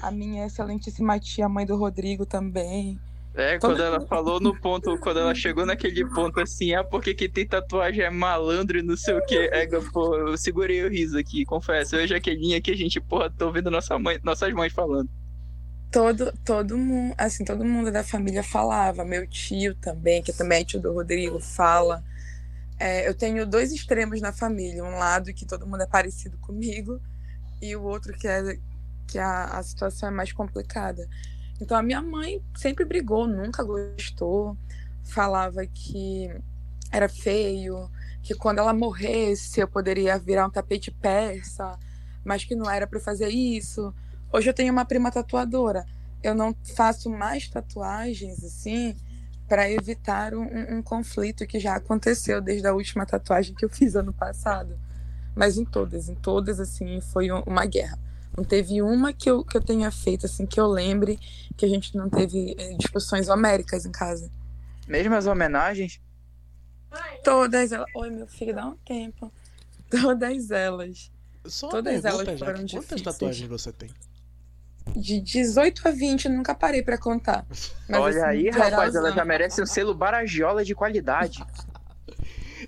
a minha excelentíssima tia, mãe do Rodrigo também. É, quando ela falou no ponto, quando ela chegou naquele ponto assim, ah, porque que tem tatuagem é malandro e não sei o que. É, pô, eu segurei o riso aqui, confesso. Eu e a Jaqueline aqui, a gente, porra, tô ouvindo nossa mãe, nossas mães falando. todo, todo mundo, assim, todo mundo da família falava. Meu tio também, que também é tio do Rodrigo, fala. É, eu tenho dois extremos na família. Um lado que todo mundo é parecido comigo e o outro que é que a, a situação é mais complicada. Então a minha mãe sempre brigou, nunca gostou, falava que era feio, que quando ela morresse eu poderia virar um tapete persa, mas que não era para fazer isso. Hoje eu tenho uma prima tatuadora. Eu não faço mais tatuagens assim para evitar um, um, conflito que já aconteceu desde a última tatuagem que eu fiz ano passado. Mas em todas, em todas assim foi uma guerra. Não teve uma que eu, que eu tenha feito assim que eu lembre que a gente não teve eh, discussões homéricas em casa. Mesmo as homenagens? Todas elas. Oi, meu filho, dá um tempo. Todas elas. Só Todas pergunta, elas foram Jaque, quantas difíceis. tatuagens você tem? De 18 a 20, eu nunca parei pra contar. Mas, Olha assim, aí, rapaz, ela já merece um selo Baragiola de qualidade.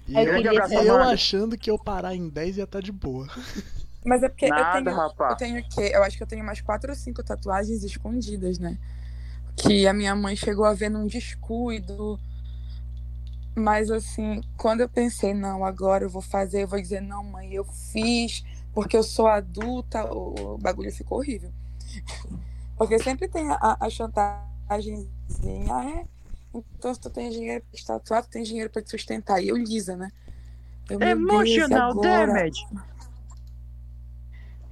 E eu, eu achando que eu parar em 10 ia estar de boa. Mas é porque Nada, eu tenho, rapaz. eu tenho o quê? Eu acho que eu tenho umas quatro ou cinco tatuagens escondidas, né? Que a minha mãe chegou a ver num descuido. Mas assim, quando eu pensei, não, agora eu vou fazer, eu vou dizer, não, mãe, eu fiz porque eu sou adulta, o, bagulho ficou horrível. Porque sempre tem a, a chantagemzinha, ah, é? Então se tu tem dinheiro pra te tatuar, tu tem dinheiro pra te sustentar. E eu lisa, né? Eu, Deus, e Emotional agora? damage.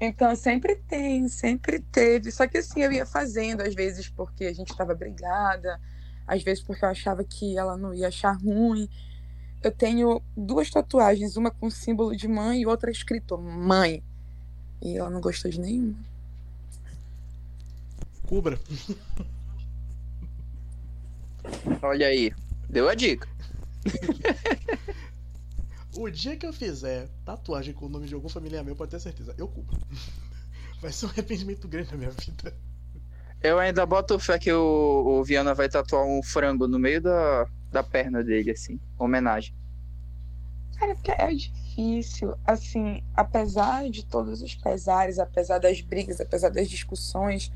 Então, sempre tem, sempre teve. Só que assim, eu ia fazendo, às vezes porque a gente estava brigada, às vezes porque eu achava que ela não ia achar ruim. Eu tenho duas tatuagens, uma com símbolo de mãe e outra escrito mãe. E ela não gostou de nenhuma. Cubra. Olha aí, deu a dica. O dia que eu fizer tatuagem com o nome de algum familiar meu, pode ter certeza, eu cubro. Vai ser um arrependimento grande na minha vida. Eu ainda boto fé que o, o Viana vai tatuar um frango no meio da, da perna dele, assim. Homenagem. Cara, porque é difícil. Assim, apesar de todos os pesares, apesar das brigas, apesar das discussões,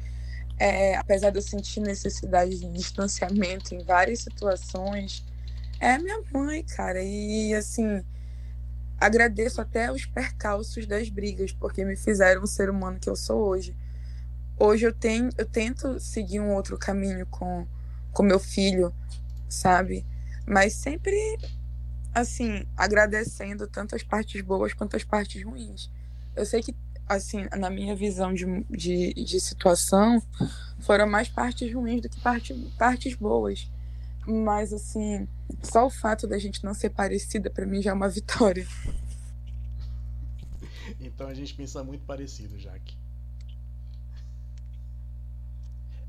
é, apesar de eu sentir necessidade de distanciamento em várias situações, é minha mãe, cara. E assim, agradeço até os percalços das brigas, porque me fizeram o ser humano que eu sou hoje. Hoje eu tenho, eu tento seguir um outro caminho com com meu filho, sabe? Mas sempre assim, agradecendo tanto as partes boas quanto as partes ruins. Eu sei que, assim, na minha visão de, de, de situação, foram mais partes ruins do que parte, partes boas. Mas, assim, só o fato da gente não ser parecida, pra mim, já é uma vitória. Então a gente pensa muito parecido, Jaque.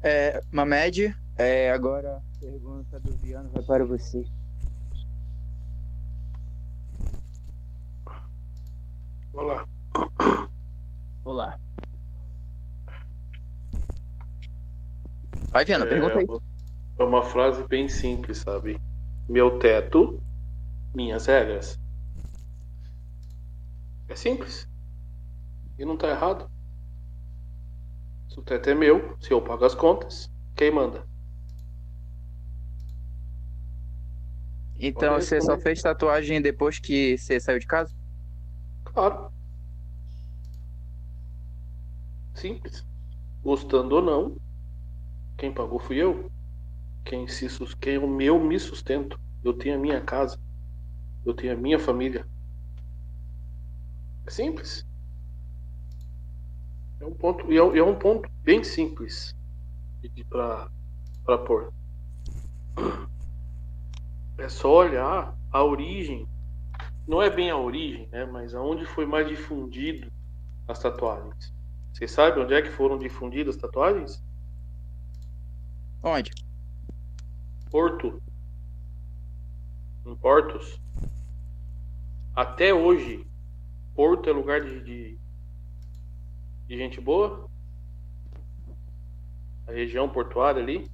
É, Mamed, é, agora a pergunta do Viana vai para você. Vamos lá. Olá. Vai, Viana, É, pergunta aí. É uma frase bem simples, sabe? Meu teto, minhas regras. É simples. E não tá errado. Se o teto é meu, se eu pago as contas, quem manda? Então você só responder. fez tatuagem depois que você saiu de casa? Claro. Simples. Gostando ou não, quem pagou fui eu. Quem se quem me sustento. Eu tenho a minha casa. Eu tenho a minha família. É simples. É um ponto e é, é um ponto bem simples para pôr. É só olhar a origem não é bem a origem, né? Mas aonde foi mais difundido as tatuagens. Vocês sabem onde é que foram difundidas as tatuagens? Onde? Porto. Em Portos. Até hoje, Porto é lugar de, de, de gente boa? A região portuária ali?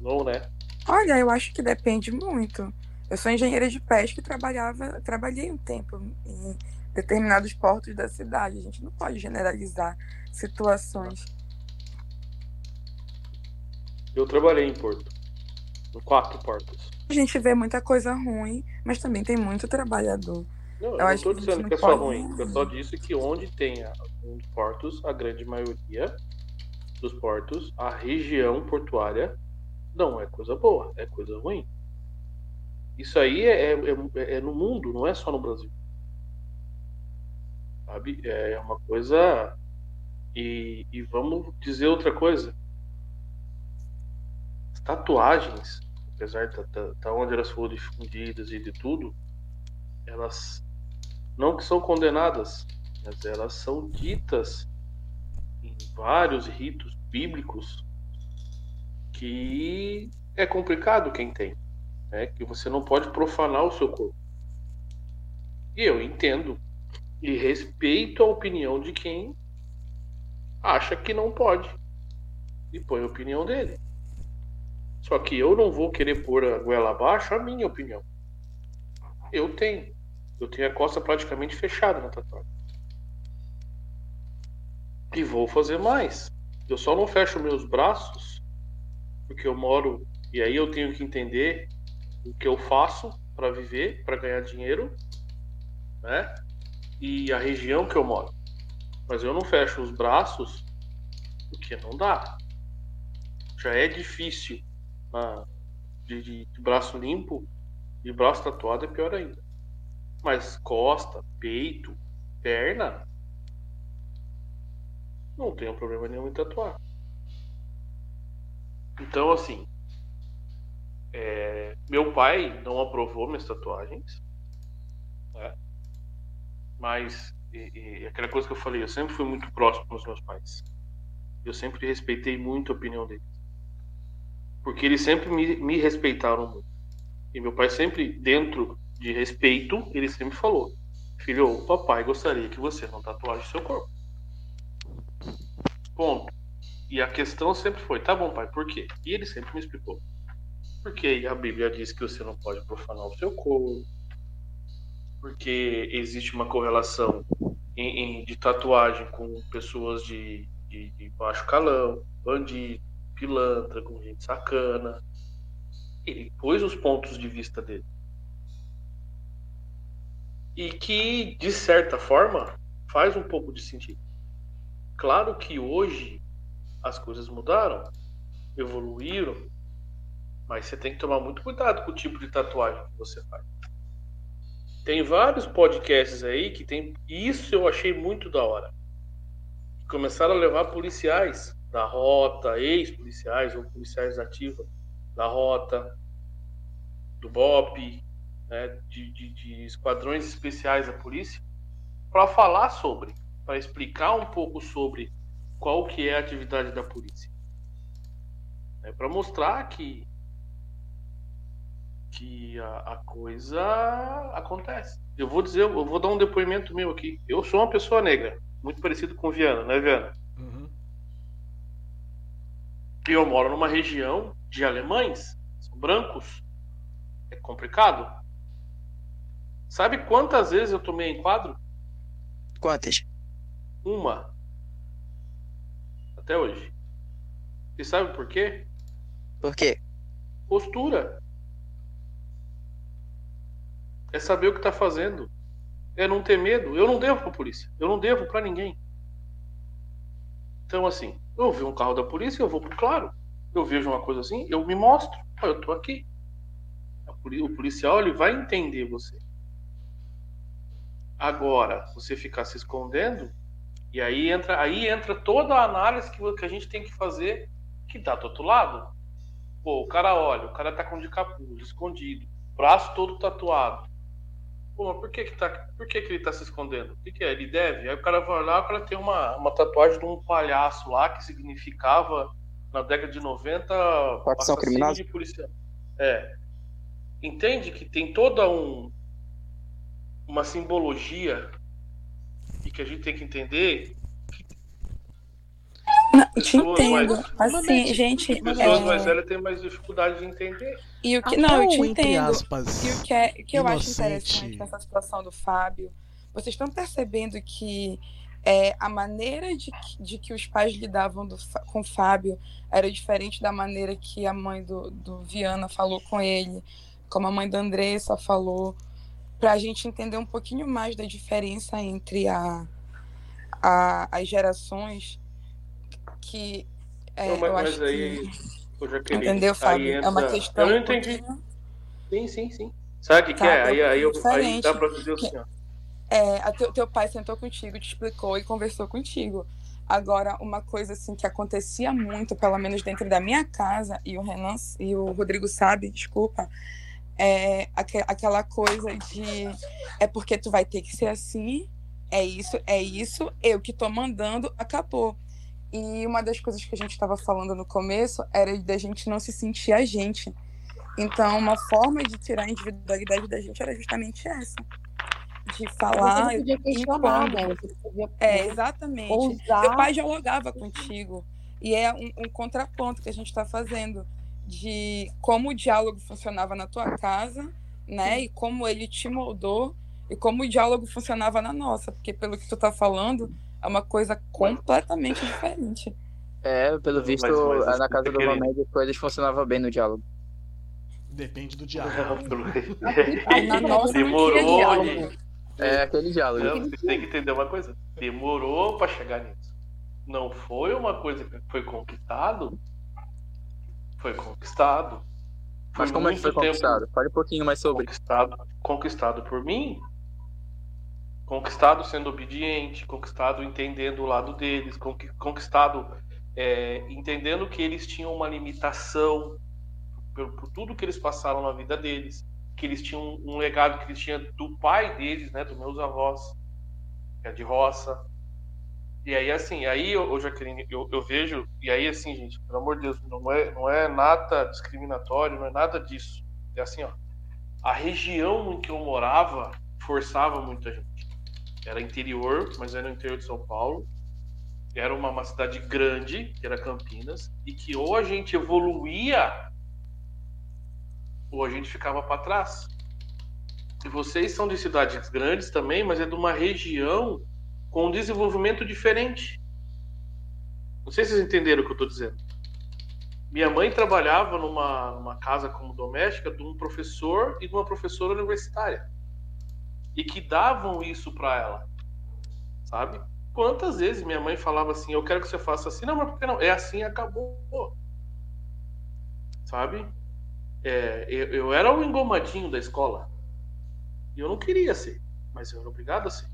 Não, né? Olha, eu acho que depende muito. Eu sou engenheira de pesca e trabalhava, trabalhei um tempo em determinados portos da cidade. A gente não pode generalizar situações. Eu trabalhei em Porto. Em quatro portos. A gente vê muita coisa ruim, mas também tem muito trabalhador. Não, eu, Eu não que gente dizendo que é só ruim. Eu só disse que onde tem portos, a grande maioria dos portos, a região portuária não é coisa boa, é coisa ruim. Isso aí é, é, é- é no mundo, não é só no Brasil. Sabe? É uma coisa. E, e vamos dizer outra coisa. Tatuagens, apesar de da, da onde elas foram difundidas e de tudo, elas não que são condenadas, mas elas são ditas em vários ritos bíblicos que é complicado quem tem, né? Que você não pode profanar o seu corpo. E eu entendo e respeito a opinião de quem acha que não pode e põe a opinião dele. Só que eu não vou querer pôr a goela abaixo a minha opinião. Eu tenho. Eu tenho a costa praticamente fechada na tatuagem. E vou fazer mais. Eu só não fecho meus braços porque eu moro e aí eu tenho que entender o que eu faço para viver, para ganhar dinheiro, né? E a região que eu moro. Mas eu não fecho os braços porque não dá. Já é difícil ah, de, de- de braço limpo e braço tatuado é pior ainda. Mas costa, peito, perna, não tenho problema nenhum em tatuar. Então, assim, é, meu pai não aprovou minhas tatuagens, né? mas e, e aquela coisa que eu falei, eu sempre fui muito próximo dos meus pais. Eu sempre respeitei muito a opinião deles. Porque eles sempre me, me respeitaram muito. E meu pai sempre, dentro de respeito, ele sempre falou: Filho, o papai gostaria que você não tatuasse seu corpo. Ponto. E a questão sempre foi: tá bom, pai, por quê? E ele sempre me explicou. Porque a Bíblia diz que você não pode profanar o seu corpo. Porque existe uma correlação em- em- de tatuagem com pessoas de, de, de baixo calão, bandido, pilantra, com gente sacana. Ele pôs os pontos de vista dele. E que, de certa forma, faz um pouco de sentido. Claro que hoje as coisas mudaram, evoluíram, mas você tem que tomar muito cuidado com o tipo de tatuagem que você faz. Tem vários podcasts aí que tem. Isso eu achei muito da hora. Começaram a levar policiais da rota, ex-policiais ou policiais ativos da rota, do BOP, né, de, de- de esquadrões especiais da polícia, para falar sobre, para explicar um pouco sobre qual que é a atividade da polícia. É para mostrar que que a, a coisa acontece. Eu vou dizer, eu vou dar um depoimento meu aqui. Eu sou uma pessoa negra, muito parecido com Viana, né, Viana? E eu moro numa região de alemães, são brancos. É complicado. Sabe quantas vezes eu tomei enquadro? Quantas? Uma. Até hoje. E sabe por quê? Por quê? Postura. É saber o que tá fazendo. É não ter medo. Eu não devo pra polícia. Eu não devo pra ninguém. Então, assim, eu vi um carro da polícia, eu vou pro claro. Eu vejo uma coisa assim, eu me mostro. Eu tô aqui. O policial, ele vai entender você. Agora, você ficar se escondendo, e aí entra, aí entra toda a análise que, que a gente tem que fazer que dá do outro lado. Pô, o cara olha, o cara tá com de capuz, escondido, braço todo tatuado. Pô, por que que, tá, por que que ele tá se escondendo? O que que é? Ele deve? Aí o cara vai olhar, o cara tem uma, uma tatuagem de um palhaço lá que significava, na década de 90, Facção criminosa? de policial. É. Entende que tem toda um, uma simbologia e que a gente tem que entender Não, te entendo. mais- Assim, gente. pessoas é, mais velhas têm mais dificuldade de entender. E o que. Até Não, eu te entendo. aspas, E o que, é, o que eu acho interessante nessa situação do Fábio, vocês estão percebendo que é, a maneira de, de que os pais lidavam do, com o Fábio era diferente da maneira que a mãe do, do Viana falou com ele, como a mãe da Andressa falou, para a gente entender um pouquinho mais da diferença entre a, a as gerações que é, Não, mas, eu mas acho aí, que eu já queria. entendeu, Fábio? É uma entra- questão Eu não entendi. Sim, sim, sim. Sabe o que, Tá, é? Aí, aí, eu, aí dá pra dizer assim, ó. É, a teu, teu pai sentou contigo, te explicou e conversou contigo. Agora, uma coisa assim que acontecia muito, pelo menos dentro da minha casa, e o Renan e o Rodrigo sabe, desculpa, é aque- aquela coisa de é porque tu vai ter que ser assim, é isso, é isso, eu que tô mandando, acabou. E uma das coisas que a gente estava falando no começo era da gente não se sentir a gente. Então, uma forma de tirar a individualidade da gente era justamente essa. De Você falar. não podia questionar, né? Você podia É, exatamente. ousar. Meu pai dialogava contigo. E é um, um contraponto que a gente está fazendo de como o diálogo funcionava na tua casa, né? E como ele te moldou e como o diálogo funcionava na nossa. Porque pelo que tu tá falando, é uma coisa completamente diferente. É, pelo Mas- visto, mas na casa do querendo. Mamed as coisas funcionavam bem no diálogo. Depende do diálogo. Na nossa não tinha Demorou, diálogo. gente. É aquele diálogo. Não, vocês têm que entender uma coisa. Demorou pra chegar nisso. Não foi uma coisa que foi conquistado. Foi conquistado. Mas como é que foi conquistado? Fale um pouquinho mais sobre. Conquistado, conquistado por mim. Conquistado sendo obediente, conquistado entendendo o lado deles, conqui- conquistado é, entendendo que eles tinham uma limitação por, por tudo que eles passaram na vida deles, que eles tinham um legado que eles tinham do pai deles, né, dos meus avós, que é de roça. E aí, assim, aí, ô, Jaqueline, eu, eu vejo, e aí, assim, gente, pelo amor de Deus, não é, não é nada discriminatório, não é nada disso. É assim, ó, a região em que eu morava forçava muita gente. Era interior, mas era no interior de São Paulo. Era uma, uma cidade grande, que era Campinas, e que ou a gente evoluía ou a gente ficava para trás. E vocês são de cidades grandes também, mas é de uma região com um desenvolvimento diferente. Não sei se vocês entenderam o que eu estou dizendo. Minha mãe trabalhava numa, numa casa como doméstica de um professor e de uma professora universitária. E que davam isso para ela. Sabe? Quantas vezes minha mãe falava assim: Eu quero que você faça assim. Não, mas por que não? É assim acabou. Sabe? É, eu, eu era o engomadinho da escola. E eu não queria ser, mas eu era obrigado a ser.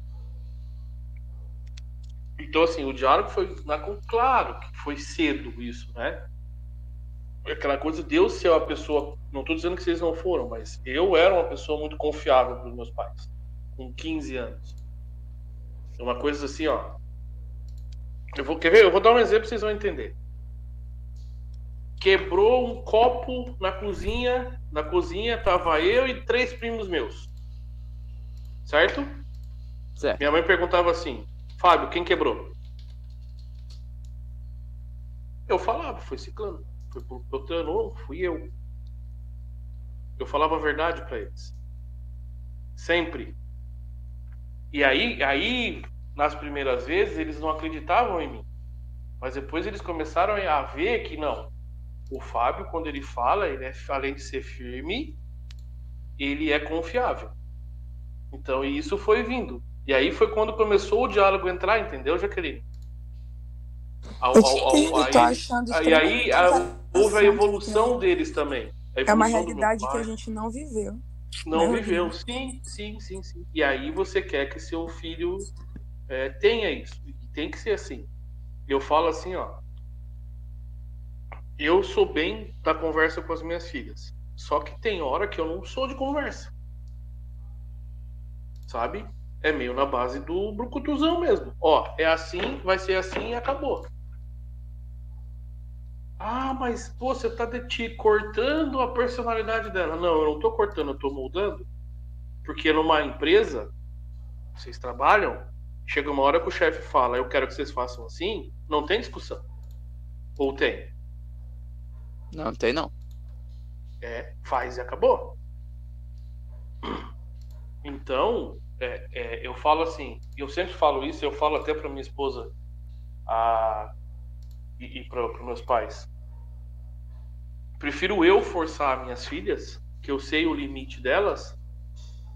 Então, assim, o diálogo foi. Claro que foi cedo isso, né? Aquela coisa de eu ser uma pessoa. Não estou dizendo que vocês não foram, mas eu era uma pessoa muito confiável para os meus pais, com 15 anos. É uma coisa assim, ó. Eu vou, quer ver? Eu vou dar um exemplo vocês vão entender. Quebrou um copo na cozinha. Na cozinha tava eu e três primos meus. Certo? Certo. Minha mãe perguntava assim: Fábio, quem quebrou? Eu falava, foi ciclano. Foi pro Pelotano, fui eu. Eu falava a verdade para eles. Sempre. E aí, aí, nas primeiras vezes, eles não acreditavam em mim. Mas depois eles começaram a ver que não. O Fábio, quando ele fala, ele é, além de ser firme, ele é confiável. Então, e isso foi vindo. E aí foi quando começou o diálogo entrar, entendeu, Jaqueline? Ao, Eu te ao- aí, achando aí, aí extremamente a- houve a evolução deles também. É uma realidade que a gente não viveu. Não né, viveu. Sim, sim, sim, sim. E aí você quer que seu filho é, tenha isso. E tem que ser assim. Eu falo assim, ó. Eu sou bem da conversa com as minhas filhas. Só que tem hora que eu não sou de conversa. Sabe? É meio na base do brucutuzão mesmo. Ó, é assim, vai ser assim e acabou. Ah, mas pô, você tá de ti cortando a personalidade dela. Não, eu não tô cortando, eu tô moldando. Porque numa empresa, vocês trabalham, chega uma hora que o chefe fala, eu quero que vocês façam assim, não tem discussão. Ou tem? Não, tem não. É, faz e acabou. Então, é, é, eu falo assim, eu sempre falo isso, eu falo até para minha esposa a, e, e para meus pais. Prefiro eu forçar minhas filhas, que eu sei o limite delas,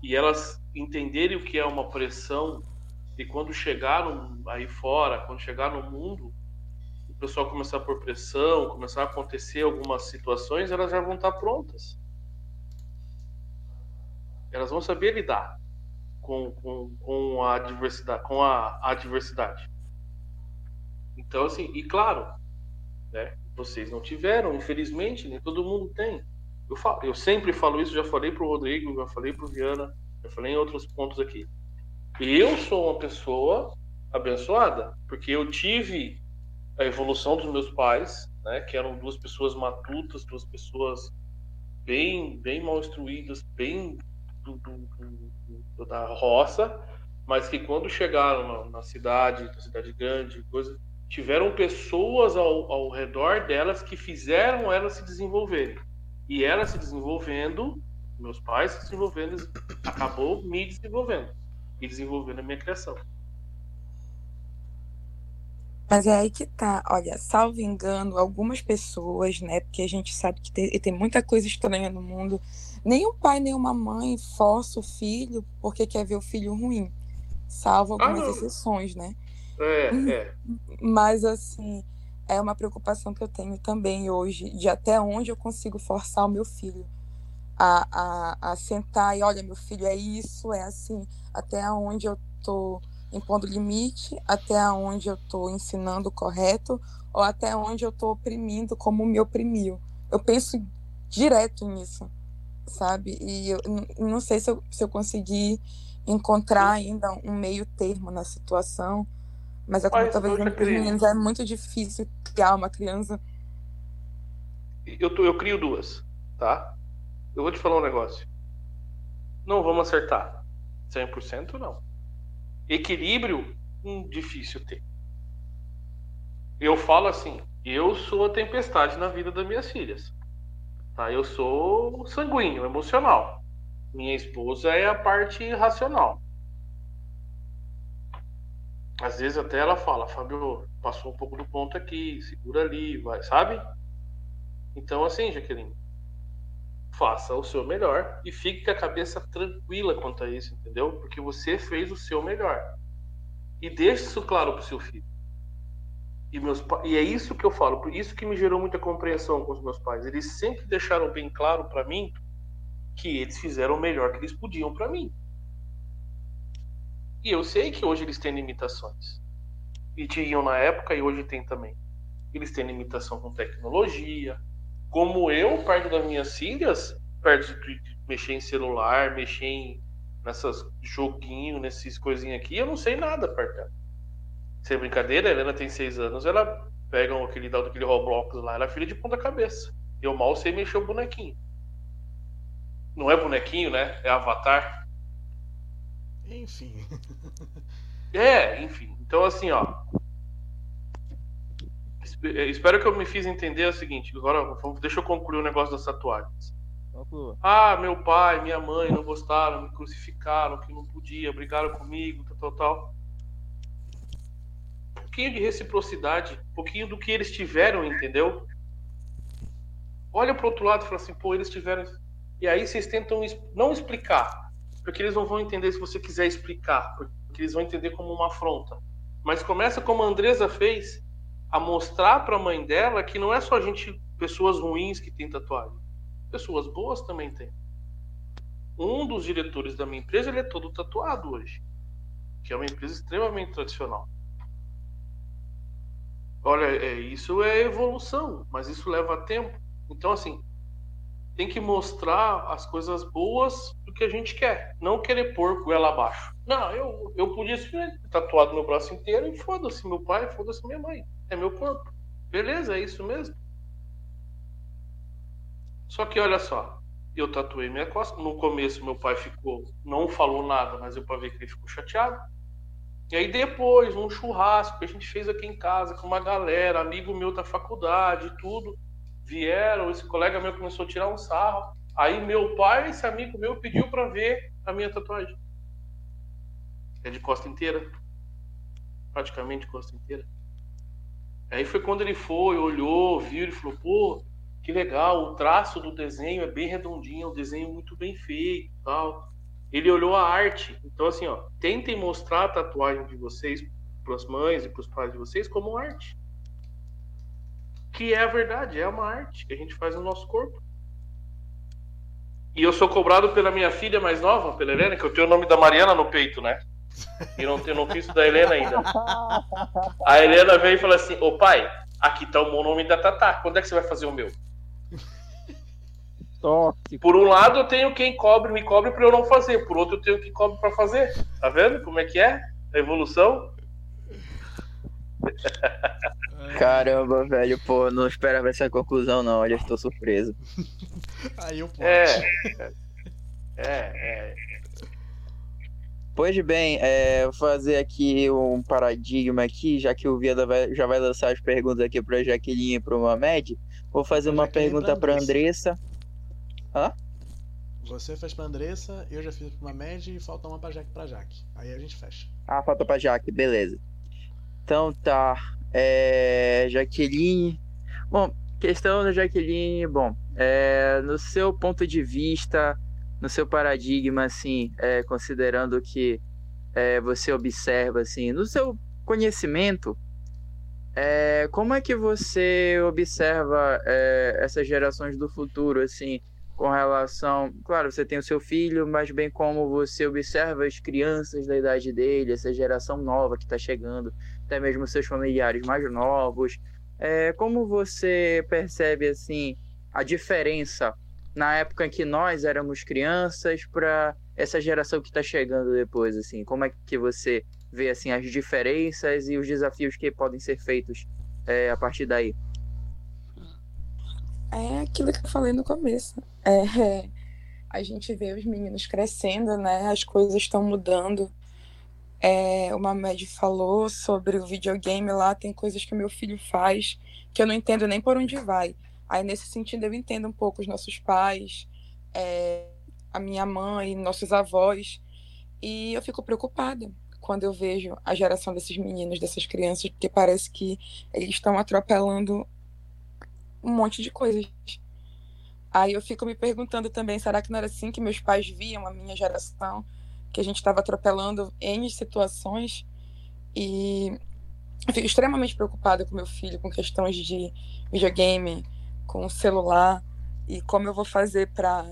e elas entenderem o que é uma pressão, e quando chegaram aí fora, quando chegar no mundo, o pessoal começar por pressão, começar a acontecer algumas situações, elas já vão estar prontas. Elas vão saber lidar com, com, com a adversidade, com a adversidade. Então, assim, e claro, né, vocês não tiveram, infelizmente, nem todo mundo tem. Eu, falo, eu sempre falo isso, já falei para o Rodrigo, já falei para o Viana, já falei em outros pontos aqui. Eu sou uma pessoa abençoada, porque eu tive a evolução dos meus pais, né, que eram duas pessoas matutas, duas pessoas bem, bem mal instruídas, bem do, do, do, da roça, mas que quando chegaram na, na, cidade, na cidade grande, coisa, tiveram pessoas ao, ao redor delas que fizeram elas se desenvolverem. E elas se desenvolvendo, meus pais se desenvolvendo, acabou me desenvolvendo e desenvolvendo a minha criação. Mas é aí que tá, olha, salvo engano, algumas pessoas, né, porque a gente sabe que tem, tem muita coisa estranha no mundo, nem um pai nem uma mãe força o filho porque quer ver o filho ruim, salvo algumas ah, exceções, né? É, é. Mas, assim, é uma preocupação que eu tenho também hoje, de até onde eu consigo forçar o meu filho a, a, a sentar e, olha, meu filho, é isso, é assim, até onde eu tô impondo limite, até onde eu tô ensinando correto, ou até onde eu tô oprimindo como me oprimiu. Eu penso direto nisso, sabe? E eu não sei se eu, se eu consegui encontrar ainda um meio termo na situação, mas é como eu estava dizendo meninos, é muito difícil criar uma criança. Eu, tô, eu crio duas, tá? Eu vou te falar um negócio. Não vamos acertar. 100% não. Equilíbrio, hum, difícil ter. Eu falo assim, eu sou a tempestade na vida das minhas filhas. Tá? Eu sou sanguíneo, emocional. Minha esposa é a parte racional. Às vezes até ela fala, Fábio, passou um pouco do ponto aqui, segura ali, vai, sabe? Então, assim, Jaqueline, faça o seu melhor e fique com a cabeça tranquila quanto a isso, entendeu? Porque você fez o seu melhor. E deixe isso claro para o seu filho. E, meus, e é isso que eu falo, por isso que me gerou muita compreensão com os meus pais. Eles sempre deixaram bem claro para mim que eles fizeram o melhor que eles podiam para mim. E eu sei que hoje eles têm limitações. E tinham na época e hoje tem também. Eles têm limitação com tecnologia. Como eu, perto das minhas filhas, perto de mexer em celular, mexer em nessas joguinhos, nesses coisinhas aqui, eu não sei nada perto dela. Sem brincadeira, a Helena tem seis anos, ela pega aquele aquele Roblox lá, ela é filha de ponta cabeça. Eu mal sei mexer o bonequinho. Não é bonequinho, né? É avatar. Enfim. é, enfim. Então, assim, ó. É, espero que eu me fiz entender o seguinte. Agora, deixa eu concluir o negócio das tatuagens. Ah, meu pai, minha mãe não gostaram, me crucificaram, que não podia, brigaram comigo, tal, tal, tal. Um pouquinho de reciprocidade, um pouquinho do que eles tiveram, entendeu? Olha pro outro lado e fala assim, pô, eles tiveram. E aí vocês tentam não explicar, porque eles não vão entender se você quiser explicar, porque eles vão entender como uma afronta. Mas começa como a Andresa fez, a mostrar para a mãe dela que não é só gente, pessoas ruins que tem tatuagem, pessoas boas também tem. Um dos diretores da minha empresa ele é todo tatuado hoje, que é uma empresa extremamente tradicional. Olha, é, isso é evolução, mas isso leva tempo. Então, assim, tem que mostrar as coisas boas que a gente quer. Não querer pôr goela abaixo. Não, eu, eu podia ser tatuado no braço inteiro e foda-se meu pai, foda-se minha mãe. É meu corpo. Beleza, é isso mesmo. Só que olha só, eu tatuei minha costa. No começo meu pai ficou, não falou nada, mas eu para ver que ele ficou chateado. E aí depois, um churrasco que a gente fez aqui em casa com uma galera, amigo meu da faculdade, tudo vieram, esse colega meu começou a tirar um sarro. Aí meu pai, esse amigo meu, pediu para ver a minha tatuagem. É de costa inteira. Praticamente costa inteira. Aí foi quando ele foi, olhou, viu e falou: pô, que legal, o traço do desenho é bem redondinho, é um desenho muito bem feito tal. Ele olhou a arte. Então, assim, ó, tentem mostrar a tatuagem de vocês para as mães e para os pais de vocês como arte. Que é a verdade, é uma arte que a gente faz no nosso corpo. E eu sou cobrado pela minha filha mais nova, pela Helena, que eu tenho o nome da Mariana no peito, né? E não, tenho, não fiz da Helena ainda. A Helena veio e falou assim: Ô pai, aqui tá o nome da Tatá, quando é que você vai fazer o meu? Tóxico. Por um lado, eu tenho quem cobre, me cobre para eu não fazer. Por outro, eu tenho quem cobre para fazer. Tá vendo como é que é a evolução? Caramba, velho, pô, não esperava essa conclusão, não. Olha, estou surpreso. Aí eu posso. É. É, é. Pois bem, é, vou fazer aqui um paradigma aqui, já que o Vieda vai- já vai lançar as perguntas aqui pra Jaqueline e pro Mohamed. Vou fazer uma pergunta pra pra Andressa. Você fez pra Andressa, eu já fiz pra Med e falta uma pra Jaque pra Jaque. Aí a gente fecha. Ah, falta pra Jaque, beleza. Então tá. É, Jaqueline. Bom, questão da Jaqueline, bom, é, no seu ponto de vista, no seu paradigma, assim, é, considerando que é, você observa, assim, no seu conhecimento, é, como é que você observa é, essas gerações do futuro, assim, com relação. Claro, você tem o seu filho, mas bem como você observa as crianças da idade dele, essa geração nova que está chegando, até mesmo seus familiares mais novos. É, como você percebe assim a diferença na época em que nós éramos crianças para essa geração que está chegando depois, assim? Como é que você vê assim as diferenças e os desafios que podem ser feitos é, a partir daí? É aquilo que eu falei no começo. É, a gente vê os meninos crescendo, né? As coisas estão mudando. É, o Mamed falou sobre o videogame lá, tem coisas que meu filho faz que eu não entendo nem por onde vai. Aí, nesse sentido, eu entendo um pouco os nossos pais, é, a minha mãe, nossos avós, e eu fico preocupada quando eu vejo a geração desses meninos, dessas crianças, porque parece que eles estão atropelando um monte de coisas. Aí eu fico me perguntando também, será que não era assim que meus pais viam a minha geração? Que a gente estava atropelando N situações e eu fico extremamente preocupada com meu filho, com questões de videogame, com celular e como eu vou fazer para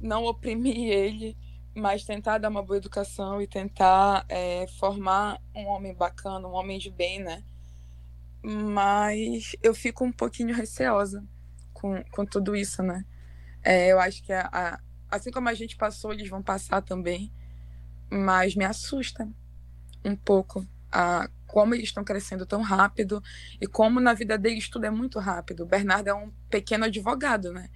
não oprimir ele, mas tentar dar uma boa educação e tentar é, formar um homem bacana, um homem de bem, né? Mas eu fico um pouquinho receosa com, com tudo isso, né? É, eu acho que a, a, assim como a gente passou, eles vão passar também, mas me assusta um pouco a como eles estão crescendo tão rápido e como na vida deles tudo é muito rápido. O Bernardo é um pequeno advogado, né?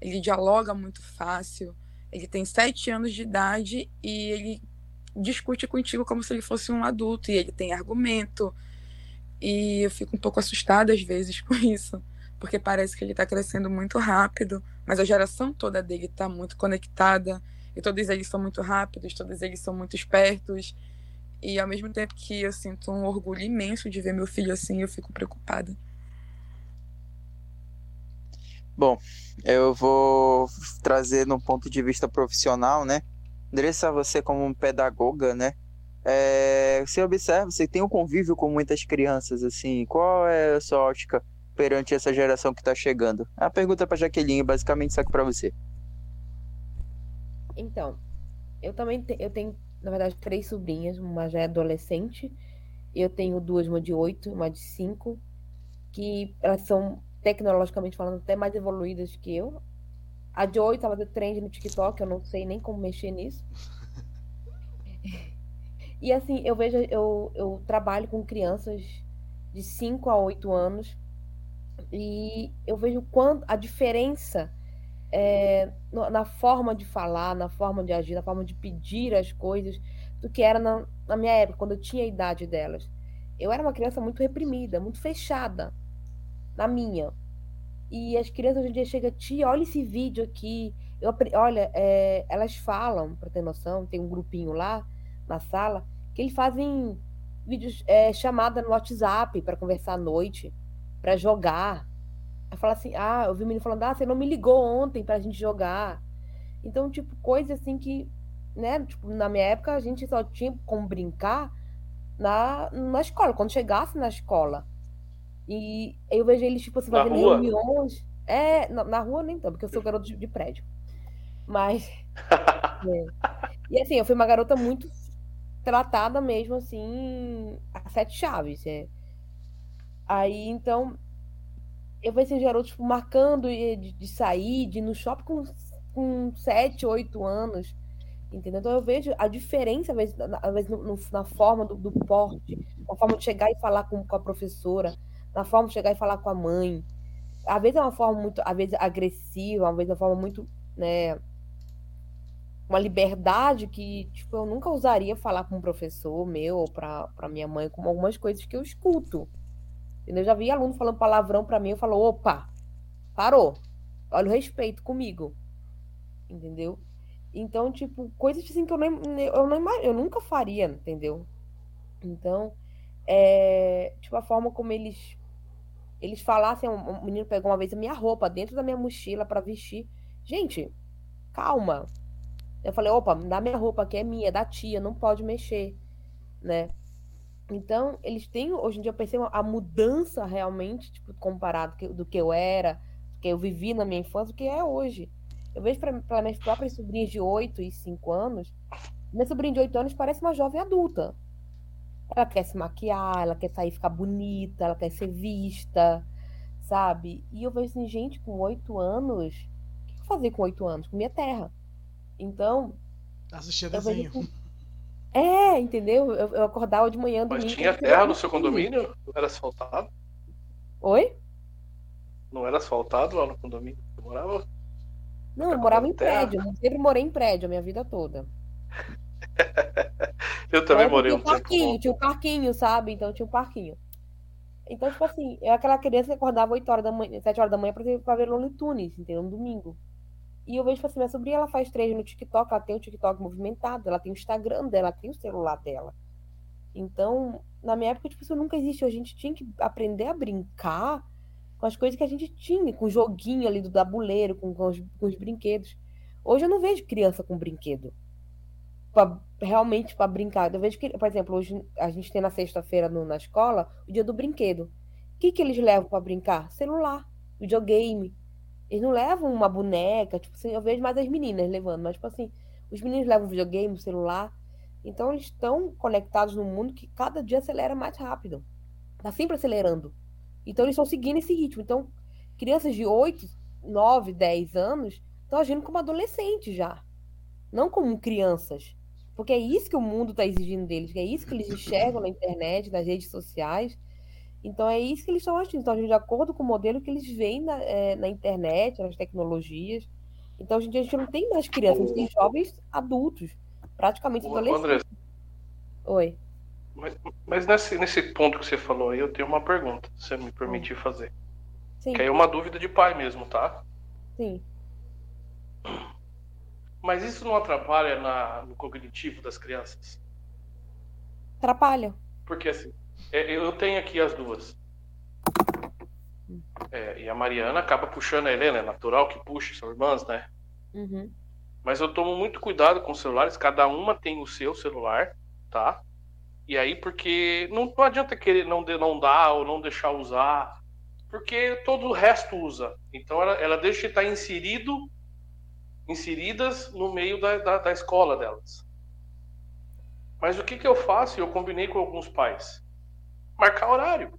Ele dialoga muito fácil, ele tem sete anos de idade e ele discute contigo como se ele fosse um adulto e ele tem argumento. E eu fico um pouco assustada às vezes com isso, porque parece que ele está crescendo muito rápido, mas a geração toda dele está muito conectada e todos eles são muito rápidos, todos eles são muito espertos. E ao mesmo tempo que eu sinto um orgulho imenso de ver meu filho assim, eu fico preocupada. Bom, eu vou trazer no ponto de vista profissional, né? Andressa, você como pedagoga, né? É, você observa, você tem um convívio com muitas crianças, assim. Qual é a sua ótica perante essa geração que está chegando? A pergunta para Jaqueline, basicamente, que para você. Então, eu também te, eu tenho, na verdade, três sobrinhas, uma já é adolescente, eu tenho duas, uma de oito, uma de cinco, que elas são tecnologicamente falando até mais evoluídas que eu. A de oito, ela deu trend no TikTok, eu não sei nem como mexer nisso. E assim, eu vejo, eu, eu trabalho com crianças de 5 a 8 anos e eu vejo quanto a diferença é, na forma de falar, na forma de agir, na forma de pedir as coisas do que era na, na minha época, quando eu tinha a idade delas. Eu era uma criança muito reprimida, muito fechada na minha. E as crianças hoje em dia chegam, tia, olha esse vídeo aqui. Eu, olha, é, elas falam, para ter noção, tem um grupinho lá, na sala que eles fazem vídeos é, chamada no WhatsApp para conversar à noite, para jogar. Eu falo assim, ah, eu vi o menino falando, ah, você não me ligou ontem pra gente jogar. Então, tipo, coisa assim que, né, tipo, na minha época a gente só tinha como brincar na, na escola, quando chegasse na escola. E eu vejo eles, tipo assim, fazendo reuniões. É, na, na, rua nem tanto, porque eu sou garoto de, de prédio. Mas. é. E assim, eu fui uma garota muito tratada mesmo assim, a sete chaves. É. Aí então, eu vejo esses garotos tipo, marcando de, de, sair, de ir no shopping com, com sete, oito anos. Entendeu? Então eu vejo a diferença, às vezes, às vezes no, no, na forma do, do, porte, na forma de chegar e falar com, com, a professora, na forma de chegar e falar com a mãe. Às vezes é uma forma muito, às vezes agressiva, às vezes é uma forma muito, né, uma liberdade que, tipo, eu nunca usaria falar com um professor meu ou para minha mãe, como algumas coisas que eu escuto. Eu já vi aluno falando palavrão para mim, eu falo, opa, parou. Olha o respeito comigo. Entendeu? Então, tipo, coisas assim que eu, nem, eu, não, eu nunca faria, entendeu? Então, é, tipo, a forma como eles eles falassem, um menino pegou uma vez a minha roupa dentro da minha mochila para vestir. Gente, calma, eu falei, opa, dá minha roupa que é minha, é da tia, não pode mexer, né? Então, eles têm, hoje em dia eu percebo a mudança realmente, tipo, comparado do que eu era, do que eu vivi na minha infância, do que é hoje. Eu vejo para minhas próprias sobrinhas de 8 e 5 anos, minha sobrinha de 8 anos parece uma jovem adulta. Ela quer se maquiar, ela quer sair ficar bonita, ela quer ser vista, sabe? E eu vejo assim, gente, com 8 anos, o que eu fazer com 8 anos? Com minha terra. Então. Assistia desenho. É, entendeu? Eu, eu acordava de manhã. Mas tinha terra no seu condomínio? Não era asfaltado? Oi? Não era asfaltado lá no condomínio? Você morava? Não, eu morava em terra. prédio. Eu sempre morei em prédio a minha vida toda. eu também morei um, um parquinho, tempo. Tinha um parquinho, sabe? Então tinha um parquinho. Então, tipo assim, eu aquela criança que acordava 8 horas da manhã, 7 horas da manhã pra, pra ver Looney Tunes, entendeu? Um domingo. E eu vejo, tipo assim, minha sobrinha, ela faz três no TikTok, ela tem o TikTok movimentado, ela tem o Instagram dela, ela tem o celular dela. Então, na minha época, tipo, isso nunca existiu. A gente tinha que aprender a brincar com as coisas que a gente tinha, com o joguinho ali do tabuleiro, com, com, os, com os brinquedos. Hoje eu não vejo criança com brinquedo. Pra, realmente para brincar. Eu vejo que, por exemplo, hoje a gente tem na sexta-feira na escola o dia do brinquedo. O que, que eles levam para brincar? Celular, videogame. Eles não levam uma boneca, tipo assim, eu vejo mais as meninas levando, mas tipo assim, os meninos levam videogame, celular. Então eles estão conectados no mundo que cada dia acelera mais rápido. Tá sempre acelerando. Então eles estão seguindo esse ritmo. Então, crianças de 8, 9, 10 anos estão agindo como adolescentes já. Não como crianças. Porque é isso que o mundo está exigindo deles, é isso que eles enxergam na internet, nas redes sociais. Então é isso que eles estão agindo. Então, de acordo com o modelo que eles veem na, é, na internet, nas tecnologias. Então, hoje em dia a gente não tem mais crianças, a gente tem jovens adultos, praticamente adolescentes. André, Oi. Mas, mas, nesse, nesse ponto que você falou aí, eu tenho uma pergunta, se você me permitir fazer. Sim. Que aí é uma dúvida de pai mesmo, tá? Sim. Mas isso não atrapalha na, no cognitivo das crianças? Atrapalha. Porque assim, é, eu tenho aqui as duas. É, e a Mariana acaba puxando a Helena, é natural que puxe, são irmãs, né? Uhum. Mas eu tomo muito cuidado com os celulares, cada uma tem o seu celular, tá? E aí, porque não, não adianta querer não, não dar ou não deixar usar, porque todo o resto usa. Então ela, ela deixa de estar inserido, inseridas no meio da, da, da escola delas. Mas o que, que eu faço? Eu combinei com alguns pais marcar horário.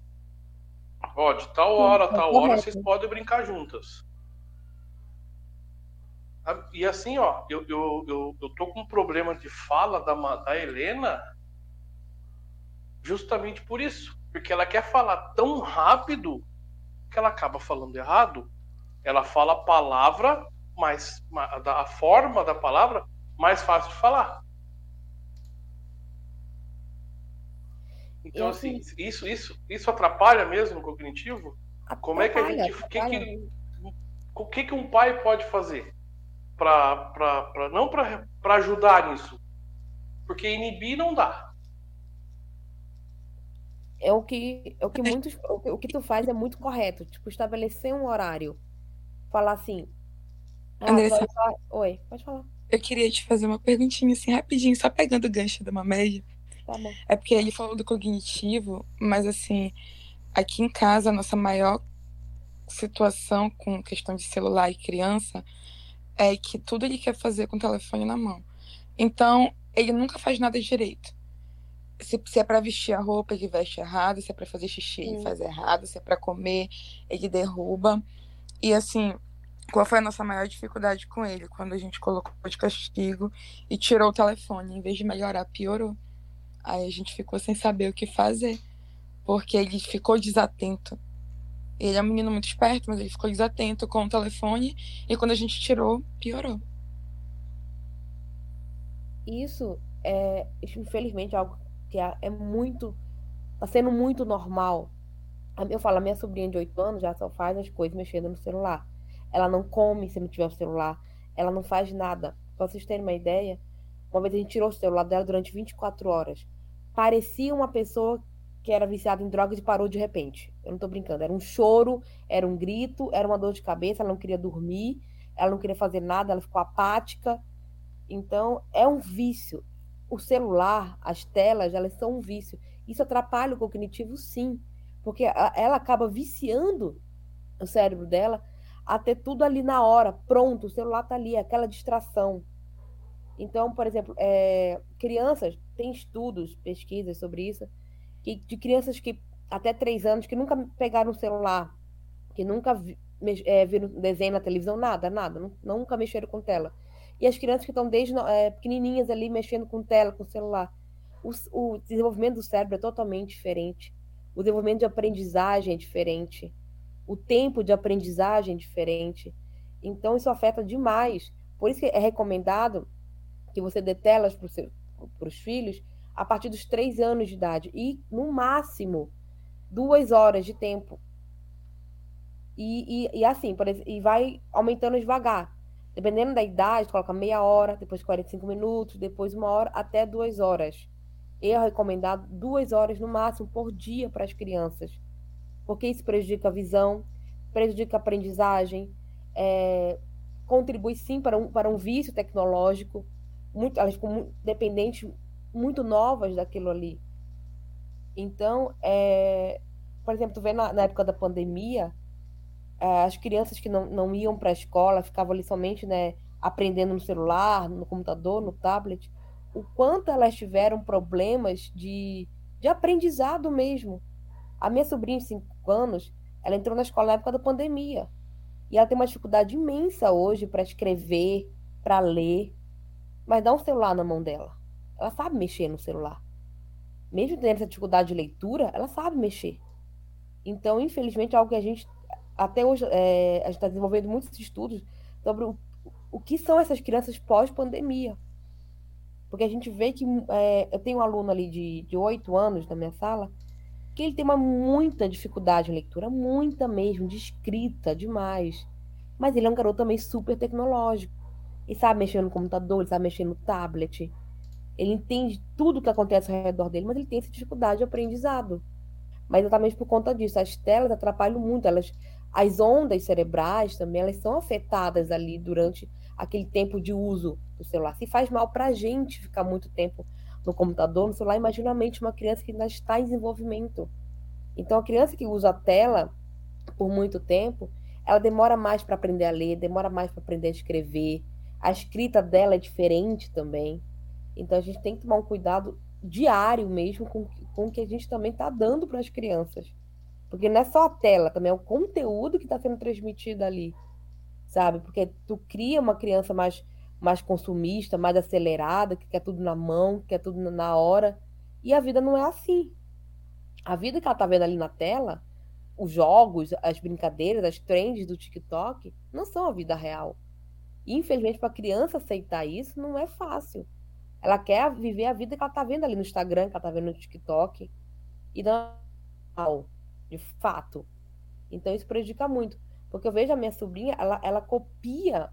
Ó, de tal hora, Sim, tal hora, vocês podem brincar juntas. E assim, ó, eu, eu, eu, eu tô com um problema de fala da, da Helena justamente por isso. Porque ela quer falar tão rápido que ela acaba falando errado. Ela fala a palavra, mas a forma da palavra mais fácil de falar. Então, assim, isso, isso, isso atrapalha mesmo o cognitivo? Atrapalha, Como é que a gente. Que que, o que, que um pai pode fazer? Pra, pra, pra, não para ajudar nisso, Porque inibir não dá. É o que, é o que muitos. O que, o que tu faz é muito correto. Tipo, estabelecer um horário. Falar assim. Ah, Andressa. pode falar- Oi, pode falar. Eu queria te fazer uma perguntinha assim, rapidinho, só pegando o gancho da Mamédia. Tá bom. É porque ele falou do cognitivo, mas assim, aqui em casa, a nossa maior situação com questão de celular e criança é que tudo ele quer fazer com o telefone na mão. Então, ele nunca faz nada direito. Se, se é pra vestir a roupa, ele veste errado. Se é pra fazer xixi, ele Sim. faz errado. Se é pra comer, ele derruba. E assim, qual foi a nossa maior dificuldade com ele? Quando a gente colocou de castigo e tirou o telefone. Em vez de melhorar, piorou. Aí a gente ficou sem saber o que fazer. Porque ele ficou desatento. Ele é um menino muito esperto, mas ele ficou desatento com o telefone. E quando a gente tirou, piorou. Isso é, infelizmente, algo que é, é muito. Tá sendo muito normal. Eu falo, a minha sobrinha de 8 anos já só faz as coisas mexendo no celular. Ela não come se não tiver o celular. Ela não faz nada. Pra vocês terem uma ideia, uma vez a gente tirou o celular dela durante 24 horas. Parecia uma pessoa que era viciada em drogas e parou de repente. Eu não tô brincando. Era um choro, era um grito, era uma dor de cabeça, ela não queria dormir, ela não queria fazer nada, ela ficou apática. Então, é um vício. O celular, as telas, elas são um vício. Isso atrapalha o cognitivo, sim. Porque ela acaba viciando o cérebro dela a ter tudo ali na hora, pronto, o celular tá ali, aquela distração. Então, por exemplo, é, crianças, tem estudos, pesquisas sobre isso, que, de crianças que até três anos que nunca pegaram um celular, que nunca vi, é, viram desenho na televisão, nada, nada, nu- nunca mexeram com tela. E as crianças que estão desde é, pequenininhas ali mexendo com tela, com celular. O, o desenvolvimento do cérebro é totalmente diferente. O desenvolvimento de aprendizagem é diferente. O tempo de aprendizagem é diferente. Então, isso afeta demais. Por isso que é recomendado que você dê telas para os filhos a partir dos três anos de idade. E, no máximo, duas horas de tempo. E, e, e assim, por exemplo, e vai aumentando devagar. Dependendo da idade, coloca meia hora, depois 45 minutos, depois uma hora, até duas horas. Eu recomendado duas horas no máximo por dia para as crianças. Porque isso prejudica a visão, prejudica a aprendizagem, é, contribui sim para um, para um vício tecnológico. Muito, elas ficam muito dependentes, muito novas daquilo ali. Então, é, por exemplo, tu vê na, na época da pandemia, eh, as crianças que não, não iam para a escola, ficavam ali somente, né, aprendendo no celular, no computador, no tablet, o quanto elas tiveram problemas de, de aprendizado mesmo. A minha sobrinha de 5 anos, ela entrou na escola na época da pandemia. E ela tem uma dificuldade imensa hoje para escrever, para ler, mas dá um celular na mão dela. Ela sabe mexer no celular. Mesmo tendo essa dificuldade de leitura, ela sabe mexer. Então, infelizmente, é algo que a gente até hoje é, a gente está desenvolvendo muitos estudos sobre o, o que são essas crianças pós-pandemia. Porque a gente vê que é, eu tenho um aluno ali de, de 8 anos na minha sala que ele tem uma muita dificuldade em leitura, muita mesmo, de escrita, demais. Mas ele é um garoto também super tecnológico. Ele sabe mexer no computador, ele sabe mexer no tablet. Ele entende tudo o que acontece ao redor dele, mas ele tem essa dificuldade de aprendizado. Mas exatamente por conta disso, as telas atrapalham muito. Elas, as ondas cerebrais também, elas são afetadas ali durante aquele tempo de uso do celular. Se faz mal para a gente ficar muito tempo no computador, no celular, imagina a mente uma criança que ainda está em desenvolvimento. Então, a criança que usa a tela por muito tempo, ela demora mais para aprender a ler, demora mais para aprender a escrever. A escrita dela é diferente também. Então, a gente tem que tomar um cuidado diário mesmo com, com o que a gente também está dando para as crianças. Porque não é só a tela, também é o conteúdo que está sendo transmitido ali, sabe? Porque tu cria uma criança mais, mais consumista, mais acelerada, que quer tudo na mão, que quer tudo na hora. E a vida não é assim. A vida que ela tá vendo ali na tela, os jogos, as brincadeiras, as trends do TikTok, não são a vida real. Infelizmente, para a criança aceitar isso, não é fácil. Ela quer viver a vida que ela tá vendo ali no Instagram, que ela tá vendo no TikTok. E não é de fato. Então isso prejudica muito. Porque eu vejo a minha sobrinha, ela, ela copia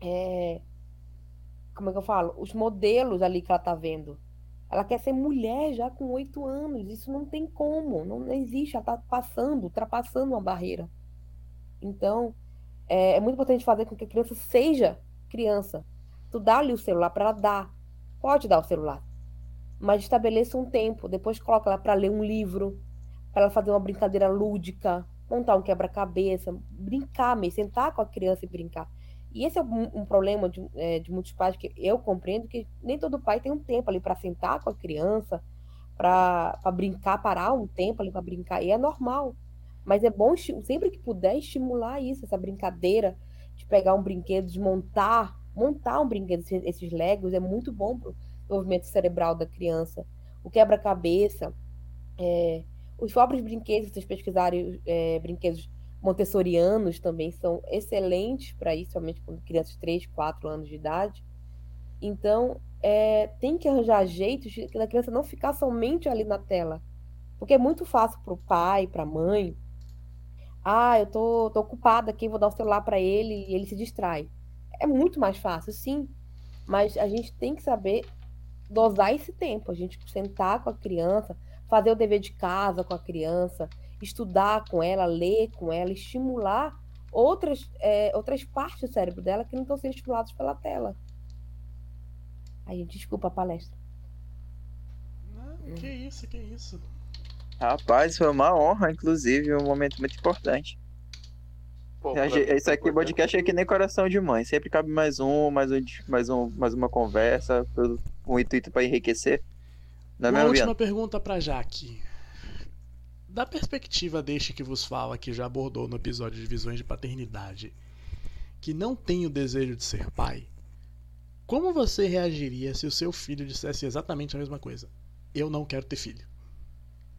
é, como é que eu falo? Os modelos ali que ela tá vendo. Ela quer ser mulher já com oito anos. Isso não tem como, não existe. Ela tá passando, ultrapassando uma barreira. Então, é, é muito importante fazer com que a criança seja criança. Tu dá ali o celular para ela dar. Pode dar o celular. Mas estabeleça um tempo. Depois coloca ela para ler um livro, para ela fazer uma brincadeira lúdica, montar um quebra-cabeça, brincar mesmo, sentar com a criança e brincar. E esse é um, um problema de, é, de, muitos pais que eu compreendo que nem todo pai tem um tempo ali para sentar com a criança, para brincar, parar um tempo ali para brincar. E é normal. Mas é bom, sempre que puder, estimular isso, essa brincadeira de pegar um brinquedo, de montar, montar um brinquedo, esses legos, é muito bom para o desenvolvimento cerebral da criança. O quebra-cabeça, é, os próprios brinquedos, se vocês pesquisarem é, brinquedos montessorianos também são excelentes para isso, somente com crianças de 3, 4 anos de idade. Então, é, tem que arranjar jeitos de a criança não ficar somente ali na tela. Porque é muito fácil para o pai, para a mãe. Ah, eu tô, tô ocupada aqui, vou dar o celular para ele e ele se distrai. É muito mais fácil, sim. Mas a gente tem que saber dosar esse tempo. A gente sentar com a criança, fazer o dever de casa com a criança, estudar com ela, ler com ela, estimular outras, é, outras partes do cérebro dela que não estão sendo estimuladas pela tela. Aí, desculpa a palestra. Não, que isso, que isso. Rapaz, foi uma honra, inclusive, um momento muito importante. Pô, Isso aqui, podcast é que nem coração de mãe. Sempre cabe mais um, mais um, mais um, mais uma conversa, um intuito para enriquecer. Não é uma última pergunta para Jaque. Da perspectiva deste que vos fala, que já abordou no episódio de Visões de Paternidade, que não tem o desejo de ser pai, como você reagiria se o seu filho dissesse exatamente a mesma coisa? Eu não quero ter filho.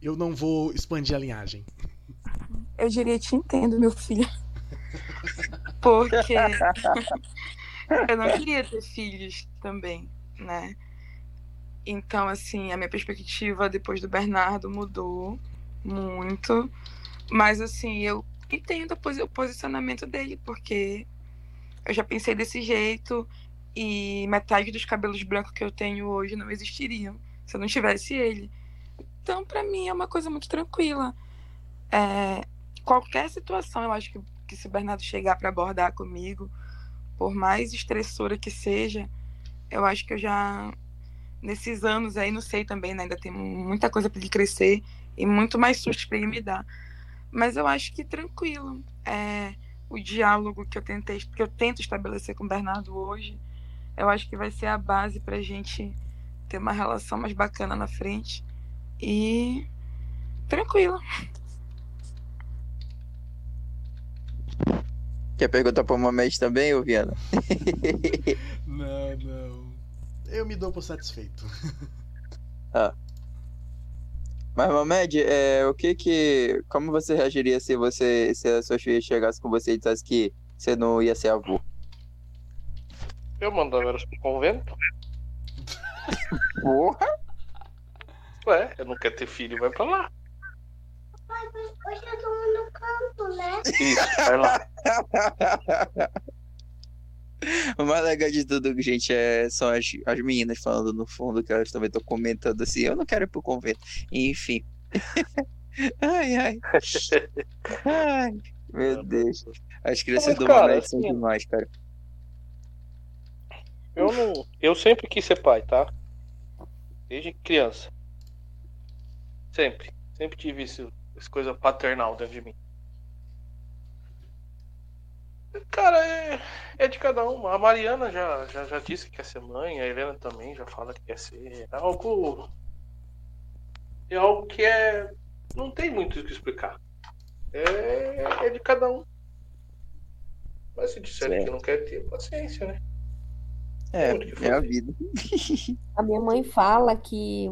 Eu não vou expandir a linhagem. Eu diria, te entendo, meu filho. Porque eu não queria ter filhos também, né? Então, assim, a minha perspectiva depois do Bernardo mudou muito. Mas assim, eu entendo o posicionamento dele, porque eu já pensei desse jeito e metade dos cabelos brancos que eu tenho hoje não existiriam se eu não tivesse ele. Então, para mim, é uma coisa muito tranquila. É, qualquer situação, eu acho que, que se o Bernardo chegar para abordar comigo, por mais estressora que seja, eu acho que eu já, nesses anos aí, não sei também, né, ainda tem muita coisa para ele crescer e muito mais susto para ele me dar. Mas eu acho que tranquilo. É, o diálogo que eu tentei, que eu tento estabelecer com o Bernardo hoje, eu acho que vai ser a base para a gente ter uma relação mais bacana na frente. E tranquilo. Quer perguntar para o Mamed também, ô Viana? não, não. Eu me dou por satisfeito. ah. Mas, Mamed, é, o que que. Como você reagiria se você. Se a sua filha chegasse com você e dissesse que você não ia ser avô? Eu mandava elas pro convento. Porra! Ué, eu não quero ter filho, vai pra lá. Mas hoje eu tô no campo, né? Isso, vai lá. O mais legal de tudo, gente, é, são as, as meninas falando no fundo que elas também estão comentando assim, eu não quero ir pro convento. Enfim. ai, ai. ai. Meu Deus. As crianças Mas, do cara, assim, são demais, cara. Eu não. Eu sempre quis ser pai, tá? Desde criança. Sempre. Sempre tive isso, essa coisa paternal dentro de mim. Cara, é, é de cada um. A Mariana já, já, já disse que quer ser mãe, a Helena também já fala que quer ser. É algo. É algo que é. Não tem muito o que explicar. É, é de cada um. Mas se disser que não quer ter, paciência, né? É, é a vida. a minha mãe fala que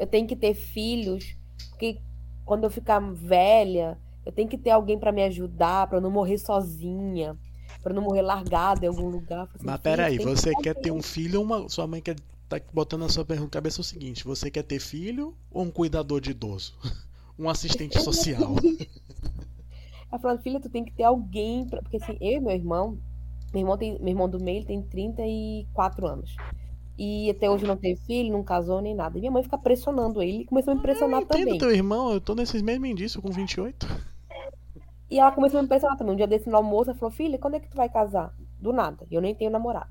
eu tenho que ter filhos, porque quando eu ficar velha, eu tenho que ter alguém para me ajudar, para não morrer sozinha, para não morrer largada em algum lugar. Assim, Mas peraí, você que quer ter um filho ou uma... sua mãe quer tá botando na sua cabeça o seguinte: você quer ter filho ou um cuidador de idoso? Um assistente social? Ela falando, filha, tu tem que ter alguém. Pra... Porque assim, eu e meu irmão, Meu irmão, tem, meu irmão do meio tem 34 anos. E até hoje não teve filho, não casou nem nada. E minha mãe fica pressionando ele e começou a me pressionar eu também. teu irmão, eu tô nesses mesmos indícios com 28. E ela começou a me pressionar também. Um dia desse no almoço, ela falou, filha, quando é que tu vai casar? Do nada. Eu nem tenho namorado.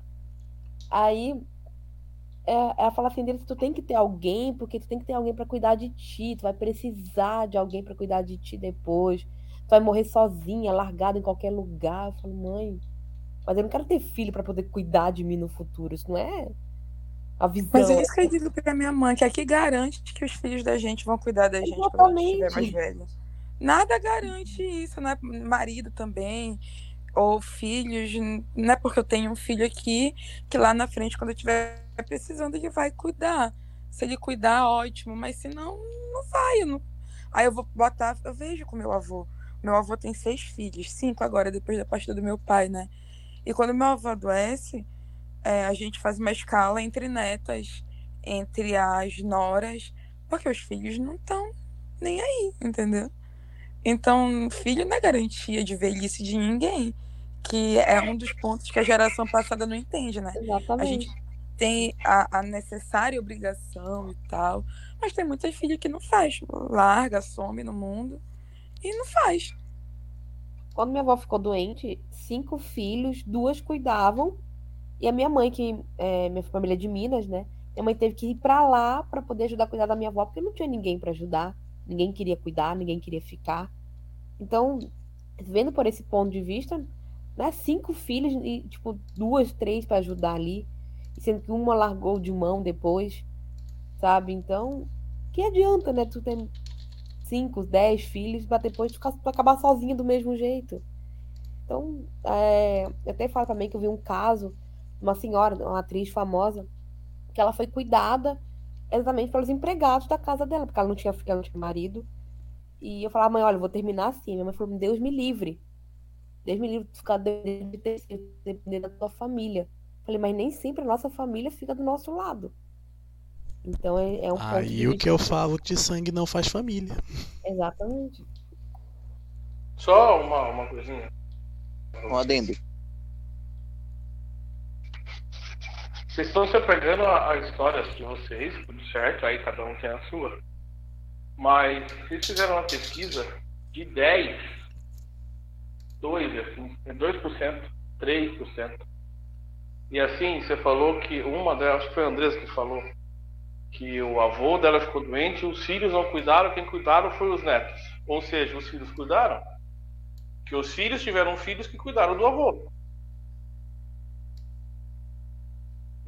Aí é, ela fala assim dele, tu tem que ter alguém, porque tu tem que ter alguém pra cuidar de ti. Tu vai precisar de alguém pra cuidar de ti depois. Tu vai morrer sozinha, largada em qualquer lugar. Eu falo, mãe, mas eu não quero ter filho pra poder cuidar de mim no futuro. Isso não é a visão. Mas é isso que eu digo pra minha mãe, que aqui garante que os filhos da gente vão cuidar da gente quando a gente estiver mais Exatamente. velha. Nada garante isso, né? Marido também, ou filhos. Não é porque eu tenho um filho aqui que lá na frente, quando eu estiver precisando, ele vai cuidar. Se ele cuidar, ótimo, mas se não, não vai. eu não- Aí eu vou botar, eu vejo com meu avô. Meu avô tem seis filhos, cinco agora, depois da partida do meu pai, né? E quando meu avô adoece, é, a gente faz uma escala entre netas, entre as noras, porque os filhos não estão nem aí, entendeu? Então, filho não é garantia de velhice de ninguém, que é um dos pontos que a geração passada não entende, né? A Exatamente. gente tem a, a necessária obrigação e tal, mas tem muita filha que não faz, larga, some no mundo e não faz. Quando minha avó ficou doente, cinco filhos, duas cuidavam. E a minha mãe, que é minha família é de Minas, né? Minha mãe teve que ir pra lá pra poder ajudar a cuidar da minha avó, porque não tinha ninguém pra ajudar. Ninguém queria cuidar, ninguém queria ficar. Então, vendo por esse ponto de vista, né? Cinco filhos e, tipo, duas, três pra ajudar ali. Sendo que uma largou de mão depois, sabe? Então, que adianta, né? Tu ter cinco, dez filhos pra depois ficar, tu acabar sozinha do mesmo jeito. Então, é, eu até falo também que eu vi um caso, uma senhora, uma atriz famosa, que ela foi cuidada exatamente pelos empregados da casa dela, porque ela não tinha, ela não tinha marido. E eu falava, mãe, olha, eu vou terminar assim. Minha mãe falou, Deus me livre. Deus me livre de ficar dependendo de terceiro, dependendo da tua família. Eu falei, mas nem sempre a nossa família fica do nosso lado. Então é, é um Aí o que eu falo de sangue não faz família. Exatamente. Só uma, uma coisinha. Um adendo. Vocês estão se apegando a, a histórias de vocês, tudo certo, aí cada um tem a sua. Mas vocês fizeram uma pesquisa de 10, 2, assim, 2%, 3%. E assim, você falou que uma delas, acho que foi a Andressa que falou, que o avô dela ficou doente, os filhos não cuidaram, quem cuidaram foi os netos. Ou seja, os filhos cuidaram, que os filhos tiveram filhos que cuidaram do avô.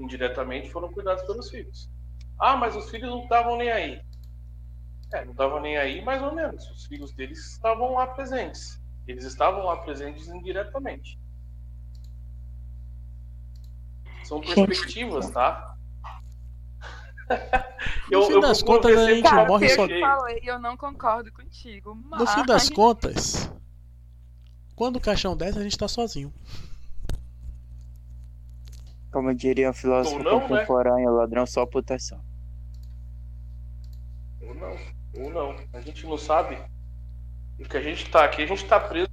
Indiretamente foram cuidados pelos filhos. Ah, mas os filhos não estavam nem aí. É, não estavam nem aí, mais ou menos. Os filhos deles estavam lá presentes. Eles estavam lá presentes indiretamente. São perspectivas, tá? No fim das contas, a gente Cara, morre eu só- que falei, eu não concordo contigo, mas... No fim das contas, quando o caixão desce, a gente tá sozinho. Como diria um filósofo não, né? contemporâneo, ladrão só putação. Ou não, ou não. A gente não sabe. O que a gente está aqui, a gente está preso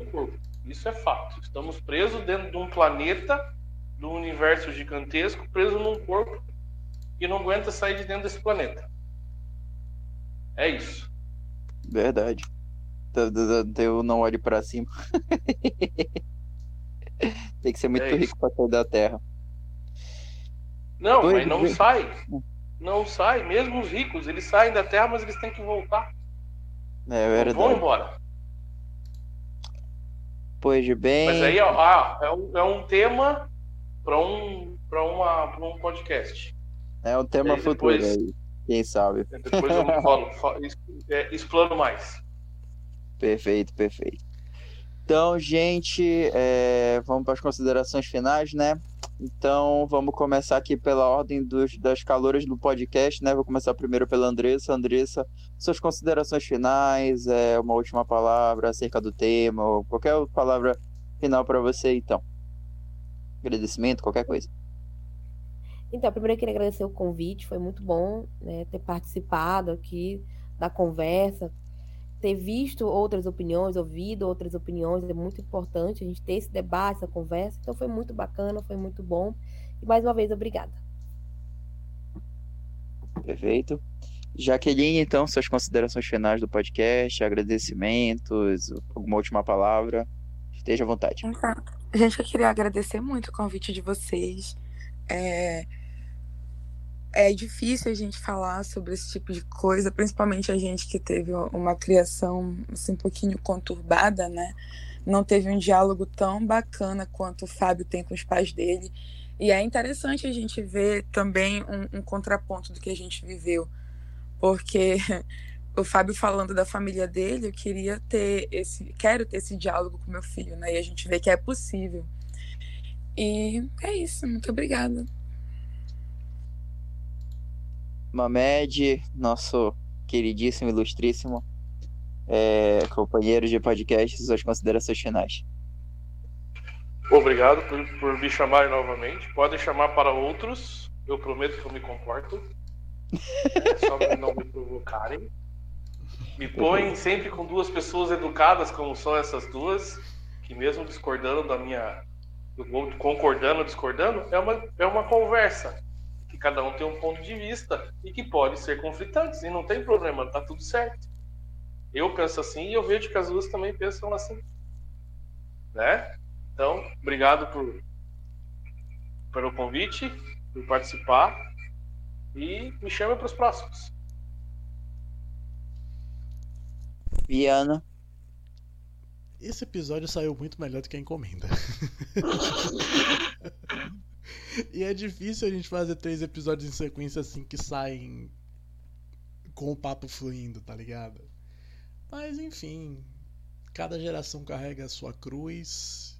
no corpo. Isso é fato. Estamos presos dentro de um planeta, de um universo gigantesco, preso num corpo que não aguenta sair de dentro desse planeta. É isso. Verdade. Tá- tá- tá- Eu não olho pra cima. Tem que ser muito É rico pra sair da Terra. Não, mas não sai. Não sai. Mesmo os ricos, eles saem da Terra, mas eles têm que voltar. É vão verdade. embora. Pois bem. Mas aí, ó, ah, é, um, é um tema para um, pra uma, pra um podcast. É um tema Aí futuro depois- aí. Quem sabe? Depois eu falo, falo é, explano mais. Perfeito, perfeito. Então, gente, é, vamos para as considerações finais, né? Então, vamos começar aqui pela ordem dos, das calouras do podcast, né? Vou começar primeiro pela Andressa. Andressa, suas considerações finais, é, uma última palavra acerca do tema, ou qualquer palavra final para você, então. Agradecimento, qualquer coisa. Então, primeiro eu queria agradecer o convite, foi muito bom né, ter participado aqui da conversa. Ter visto outras opiniões, ouvido outras opiniões, é muito importante a gente ter esse debate, essa conversa. Então foi muito bacana, foi muito bom. E mais uma vez, obrigada. Perfeito. Jaqueline, então, suas considerações finais do podcast, agradecimentos, alguma última palavra? Esteja à vontade. Então, gente, eu queria agradecer muito o convite de vocês. É, é difícil a gente falar sobre esse tipo de coisa, principalmente a gente que teve uma criação assim, um pouquinho conturbada, né? Não teve um diálogo tão bacana quanto o Fábio tem com os pais dele. E é interessante a gente ver também um, um contraponto do que a gente viveu, porque o Fábio falando da família dele, eu queria ter esse, quero ter esse diálogo com meu filho, né? E a gente vê que é possível. E é isso, muito obrigada. Mamed, nosso queridíssimo, ilustríssimo é, companheiro de podcast, suas considerações finais. Obrigado por, por me chamar novamente. Podem chamar para outros. Eu prometo que eu me comporto. É só não me provocarem. Me põem sempre com duas pessoas educadas, como são essas duas, que mesmo discordando da minha. concordando, discordando, é uma, é uma conversa. Que cada um tem um ponto de vista e que pode ser conflitante. E não tem problema, tá tudo certo. Eu penso assim e eu vejo que as duas também pensam assim. Né? Então, obrigado por, pelo convite, por participar e me chame para os próximos. Viana. Esse episódio saiu muito melhor do que a encomenda. e é difícil a gente fazer três episódios em sequência assim que saem com o papo fluindo, tá ligado? Mas enfim, cada geração carrega a sua cruz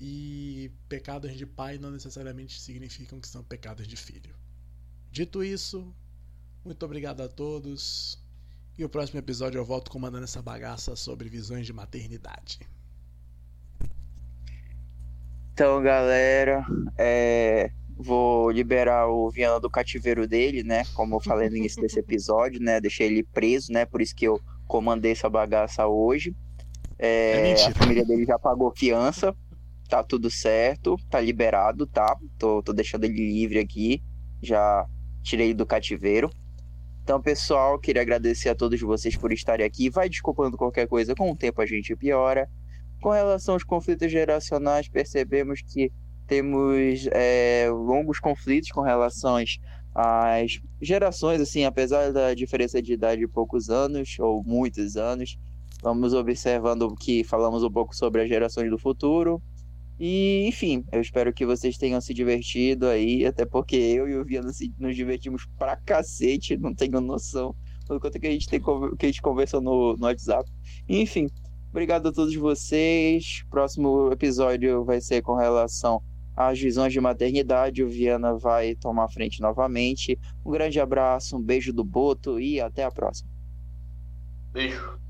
e pecados de pai não necessariamente significam que são pecados de filho. Dito isso, muito obrigado a todos. E o próximo episódio eu volto comandando essa bagaça sobre visões de maternidade. Então, galera, é, vou liberar o Viana do cativeiro dele, né? Como eu falei no início desse episódio, né? Deixei ele preso, né? Por isso que eu comandei essa bagaça hoje. É, é a família dele já pagou fiança tá tudo certo, tá liberado, tá? Tô, tô deixando ele livre aqui, já tirei do cativeiro. Então, pessoal, queria agradecer a todos vocês por estarem aqui. Vai desculpando qualquer coisa, com o tempo a gente piora. Com relação aos conflitos geracionais, percebemos que temos é, longos conflitos com relação às gerações, assim, apesar da diferença de idade de poucos anos ou muitos anos. Vamos observando que falamos um pouco sobre as gerações do futuro, e, enfim, eu espero que vocês tenham se divertido aí, até porque eu e o Viana nos divertimos pra cacete, não tenho noção do quanto que a gente, tem, que a gente conversou no, no WhatsApp. Enfim, obrigado a todos vocês. Próximo episódio vai ser com relação às visões de maternidade. O Viana vai tomar frente novamente. Um grande abraço, um beijo do Boto e até a próxima. Beijo.